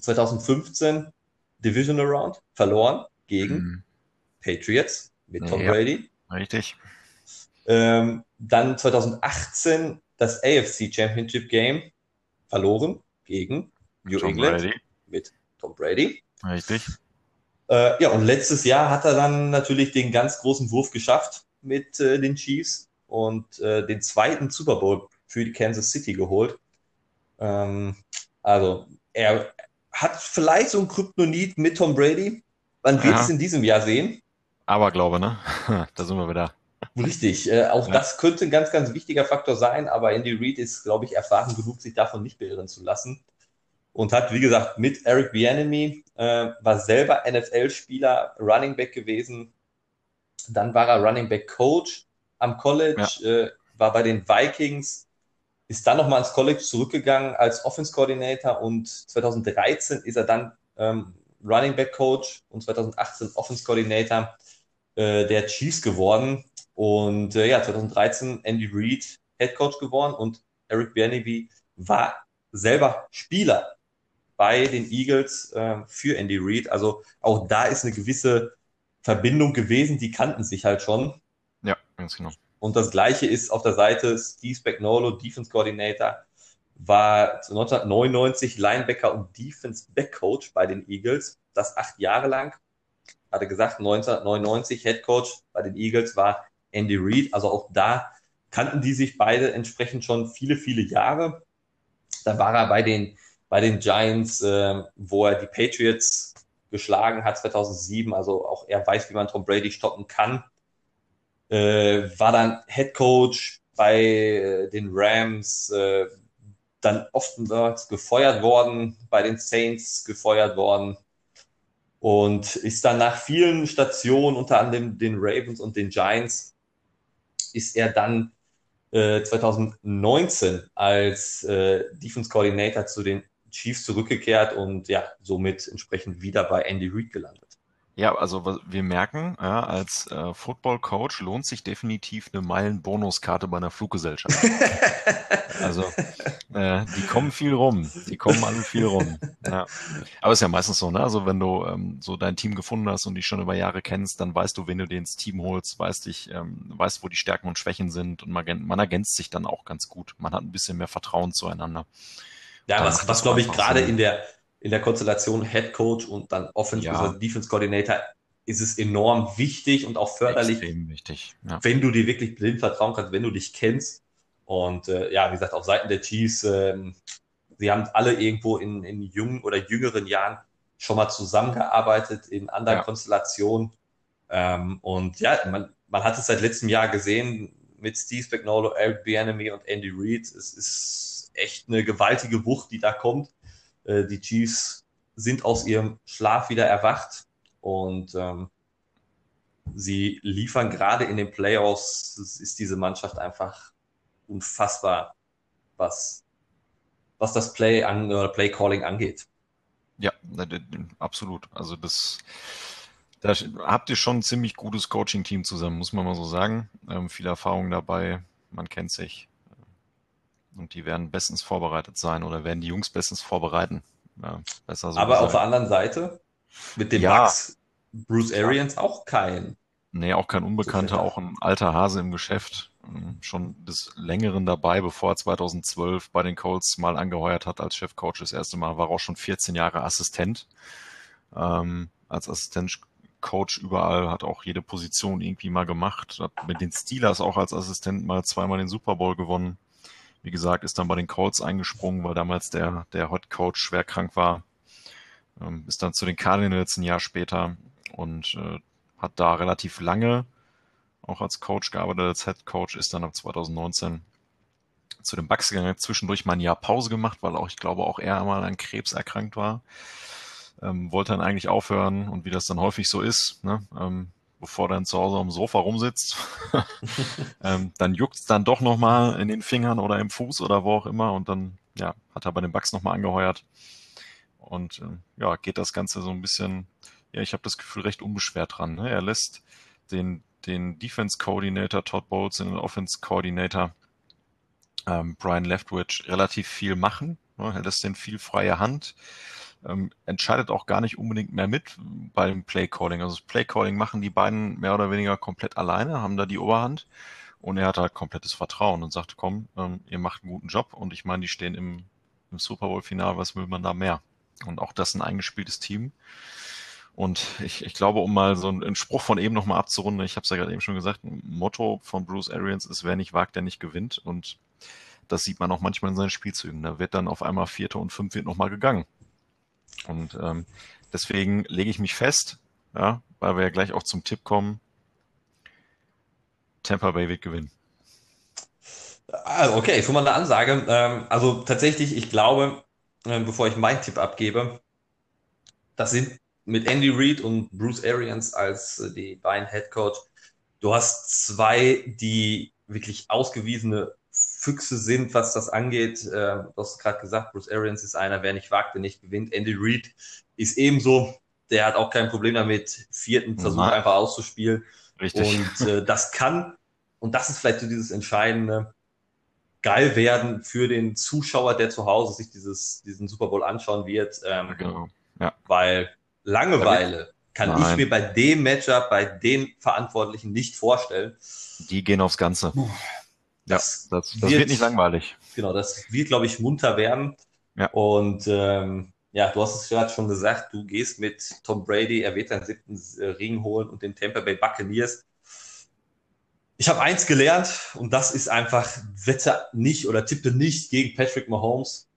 2015 Division Around verloren gegen mhm. Patriots mit Tom ja, Brady. Richtig. Ähm, dann 2018 das AFC Championship Game verloren gegen New Tom England Brady. mit Tom Brady. Richtig. Äh, ja, und letztes Jahr hat er dann natürlich den ganz großen Wurf geschafft mit äh, den Chiefs und äh, den zweiten Super Bowl für die Kansas City geholt. Ähm, also er hat vielleicht so ein Kryptonit mit Tom Brady. Man wird ja. es in diesem Jahr sehen. Aber glaube, ne? da sind wir wieder. Richtig, äh, auch ja. das könnte ein ganz, ganz wichtiger Faktor sein, aber Andy Reid ist, glaube ich, erfahren genug, sich davon nicht beirren zu lassen und hat, wie gesagt, mit Eric Bieniemy, äh, war selber NFL-Spieler, Running Back gewesen. Dann war er Running Back Coach am College, ja. äh, war bei den Vikings, ist dann nochmal ins College zurückgegangen als Offense Coordinator und 2013 ist er dann ähm, Running Back Coach und 2018 Offense Coordinator äh, der Chiefs geworden. Und äh, ja, 2013 Andy Reid Head Coach geworden und Eric Bieniemy war selber Spieler bei den Eagles äh, für Andy Reid. Also auch da ist eine gewisse Verbindung gewesen, die kannten sich halt schon. Ja, ganz genau. Und das gleiche ist auf der Seite Steve Spagnolo, Defense Coordinator, war 1999 Linebacker und Defense Back Coach bei den Eagles, das acht Jahre lang. Hatte gesagt, 1999 Head Coach bei den Eagles war Andy Reid. Also auch da kannten die sich beide entsprechend schon viele, viele Jahre. Da war er bei den bei den Giants, äh, wo er die Patriots geschlagen hat 2007. Also auch er weiß, wie man Tom Brady stoppen kann. Äh, war dann Head Coach bei äh, den Rams, äh, dann oftmals gefeuert worden, bei den Saints gefeuert worden und ist dann nach vielen Stationen, unter anderem den Ravens und den Giants, ist er dann äh, 2019 als äh, Defense Coordinator zu den Chiefs zurückgekehrt und ja, somit entsprechend wieder bei Andy Reid gelandet. Ja, also wir merken, ja, als äh, Football-Coach lohnt sich definitiv eine Meilen-Bonuskarte bei einer Fluggesellschaft. also äh, die kommen viel rum, die kommen alle viel rum. Ja. Aber es ist ja meistens so, ne? Also wenn du ähm, so dein Team gefunden hast und die schon über Jahre kennst, dann weißt du, wen du dir ins Team holst, weißt dich, ähm, weißt, wo die Stärken und Schwächen sind und man, man ergänzt sich dann auch ganz gut. Man hat ein bisschen mehr Vertrauen zueinander. Ja, was, was glaube ich gerade in der in der Konstellation Head Coach und dann Offensive ja. Defense Coordinator ist es enorm wichtig und auch förderlich, Extrem wichtig. Ja. wenn du dir wirklich blind vertrauen kannst, wenn du dich kennst. Und äh, ja, wie gesagt, auf Seiten der Chiefs, äh, sie haben alle irgendwo in, in jungen oder jüngeren Jahren schon mal zusammengearbeitet in anderen ja. Konstellationen. Ähm, und ja, man, man hat es seit letztem Jahr gesehen mit Steve Spagnolo, Eric Bianemi und Andy Reid. Es ist echt eine gewaltige Wucht, die da kommt. Äh, die Chiefs sind aus ihrem Schlaf wieder erwacht und ähm, sie liefern gerade in den Playoffs, ist diese Mannschaft einfach unfassbar, was, was das Play an oder Play Calling angeht. Ja, absolut. Also das, da habt ihr schon ein ziemlich gutes Coaching-Team zusammen, muss man mal so sagen. Ähm, viel Erfahrung dabei, man kennt sich. Und die werden bestens vorbereitet sein oder werden die Jungs bestens vorbereiten. Ja, besser so Aber gesagt. auf der anderen Seite, mit dem ja. Max, Bruce Arians auch kein. Nee, auch kein Unbekannter, auch ein alter Hase im Geschäft. Ähm, schon des Längeren dabei, bevor er 2012 bei den Colts mal angeheuert hat als Chefcoach. Das erste Mal war auch schon 14 Jahre Assistent. Ähm, als Assistenzcoach überall, hat auch jede Position irgendwie mal gemacht. Hat mit den Steelers auch als Assistent mal zweimal den Super Bowl gewonnen. Wie gesagt, ist dann bei den Colts eingesprungen, weil damals der, der Hot Coach schwer krank war. Ähm, ist dann zu den Cardinals ein Jahr später und äh, hat da relativ lange auch als Coach gearbeitet, als Head Coach, ist dann ab 2019 zu den Bucks gegangen, zwischendurch mal ein Jahr Pause gemacht, weil auch, ich glaube, auch er einmal an Krebs erkrankt war. Ähm, wollte dann eigentlich aufhören und wie das dann häufig so ist, ne, ähm, bevor er dann zu Hause am Sofa rumsitzt, ähm, dann juckt es dann doch nochmal in den Fingern oder im Fuß oder wo auch immer und dann ja, hat er bei den Bugs nochmal angeheuert und ähm, ja, geht das Ganze so ein bisschen, ja, ich habe das Gefühl, recht unbeschwert dran. Ne? Er lässt den, den Defense Coordinator Todd Bowles und den Offense Coordinator ähm, Brian Leftwich relativ viel machen. Ne? Er lässt den viel freie Hand ähm, entscheidet auch gar nicht unbedingt mehr mit beim Playcalling. Also das Playcalling machen die beiden mehr oder weniger komplett alleine, haben da die Oberhand. Und er hat halt komplettes Vertrauen und sagt, komm, ähm, ihr macht einen guten Job. Und ich meine, die stehen im, im Super Bowl-Final, was will man da mehr? Und auch das ein eingespieltes Team. Und ich, ich glaube, um mal so einen Spruch von eben nochmal abzurunden, ich habe es ja gerade eben schon gesagt, ein Motto von Bruce Arians ist, wer nicht wagt, der nicht gewinnt. Und das sieht man auch manchmal in seinen Spielzügen. Da wird dann auf einmal Vierte und Fünf wird nochmal gegangen. Und ähm, deswegen lege ich mich fest, ja, weil wir ja gleich auch zum Tipp kommen. Tampa Bay wird gewinnen. Also okay, schon mal eine Ansage. Ähm, also tatsächlich, ich glaube, äh, bevor ich meinen Tipp abgebe, das sind mit Andy Reid und Bruce Arians als äh, die beiden Head Coach. Du hast zwei, die wirklich ausgewiesene Füchse sind, was das angeht. Äh, du hast gerade gesagt, Bruce Arians ist einer, wer nicht wagt, der nicht gewinnt. Andy Reid ist ebenso. Der hat auch kein Problem damit, vierten Versuch Nein. einfach auszuspielen. Richtig. Und äh, das kann, und das ist vielleicht so dieses Entscheidende, geil werden für den Zuschauer, der zu Hause sich dieses, diesen Super Bowl anschauen wird. Ähm, genau. ja. Weil Langeweile kann Nein. ich mir bei dem Matchup, bei den Verantwortlichen nicht vorstellen. Die gehen aufs Ganze. Das, ja, das, das wird, wird, nicht langweilig. Genau, das wird, glaube ich, munter werden. Ja. Und ähm, ja, du hast es gerade schon gesagt, du gehst mit Tom Brady, er wird seinen siebten äh, Ring holen und den Tampa Bay Buccaneers. Ich habe eins gelernt und das ist einfach, wette nicht oder tippe nicht gegen Patrick Mahomes.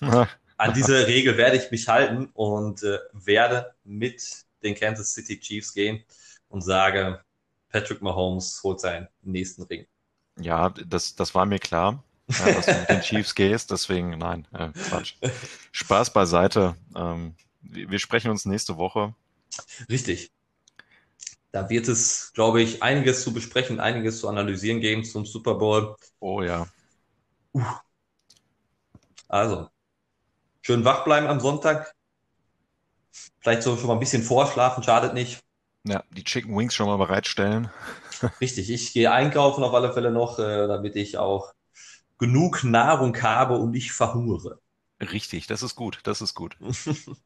An diese Regel werde ich mich halten und äh, werde mit den Kansas City Chiefs gehen und sage, Patrick Mahomes holt seinen nächsten Ring. Ja, das, das war mir klar, ja, dass du mit den Chiefs gehst. Deswegen, nein, äh, Quatsch. Spaß beiseite. Ähm, wir sprechen uns nächste Woche. Richtig. Da wird es, glaube ich, einiges zu besprechen, einiges zu analysieren geben zum Super Bowl. Oh ja. Uh. Also, schön wach bleiben am Sonntag. Vielleicht so schon mal ein bisschen vorschlafen, schadet nicht. Ja, die Chicken Wings schon mal bereitstellen. Richtig, ich gehe einkaufen auf alle Fälle noch, äh, damit ich auch genug Nahrung habe und nicht verhungere. Richtig, das ist gut, das ist gut.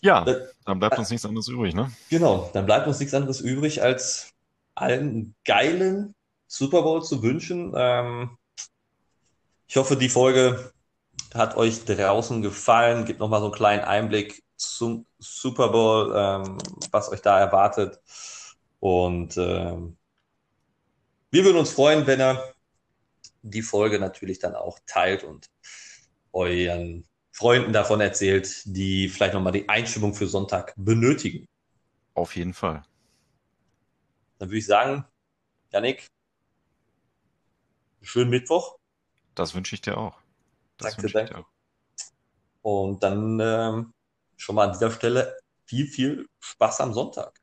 ja, dann bleibt uns nichts anderes übrig, ne? Genau, dann bleibt uns nichts anderes übrig, als allen einen geilen Super Bowl zu wünschen. Ähm, ich hoffe, die Folge hat euch draußen gefallen. Gibt nochmal so einen kleinen Einblick zum Super Bowl, ähm, was euch da erwartet. Und ähm, wir würden uns freuen, wenn ihr die Folge natürlich dann auch teilt und euren Freunden davon erzählt, die vielleicht nochmal die Einstimmung für Sonntag benötigen. Auf jeden Fall. Dann würde ich sagen, Janik, schönen Mittwoch. Das wünsche ich dir auch. Das danke, danke. Auch. Und dann ähm, schon mal an dieser Stelle viel, viel Spaß am Sonntag.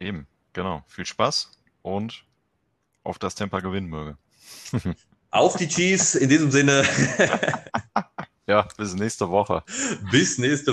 Eben, genau. Viel Spaß und auf das Temper gewinnen möge. auf die Cheese, in diesem Sinne. ja, bis nächste Woche. Bis nächste Woche.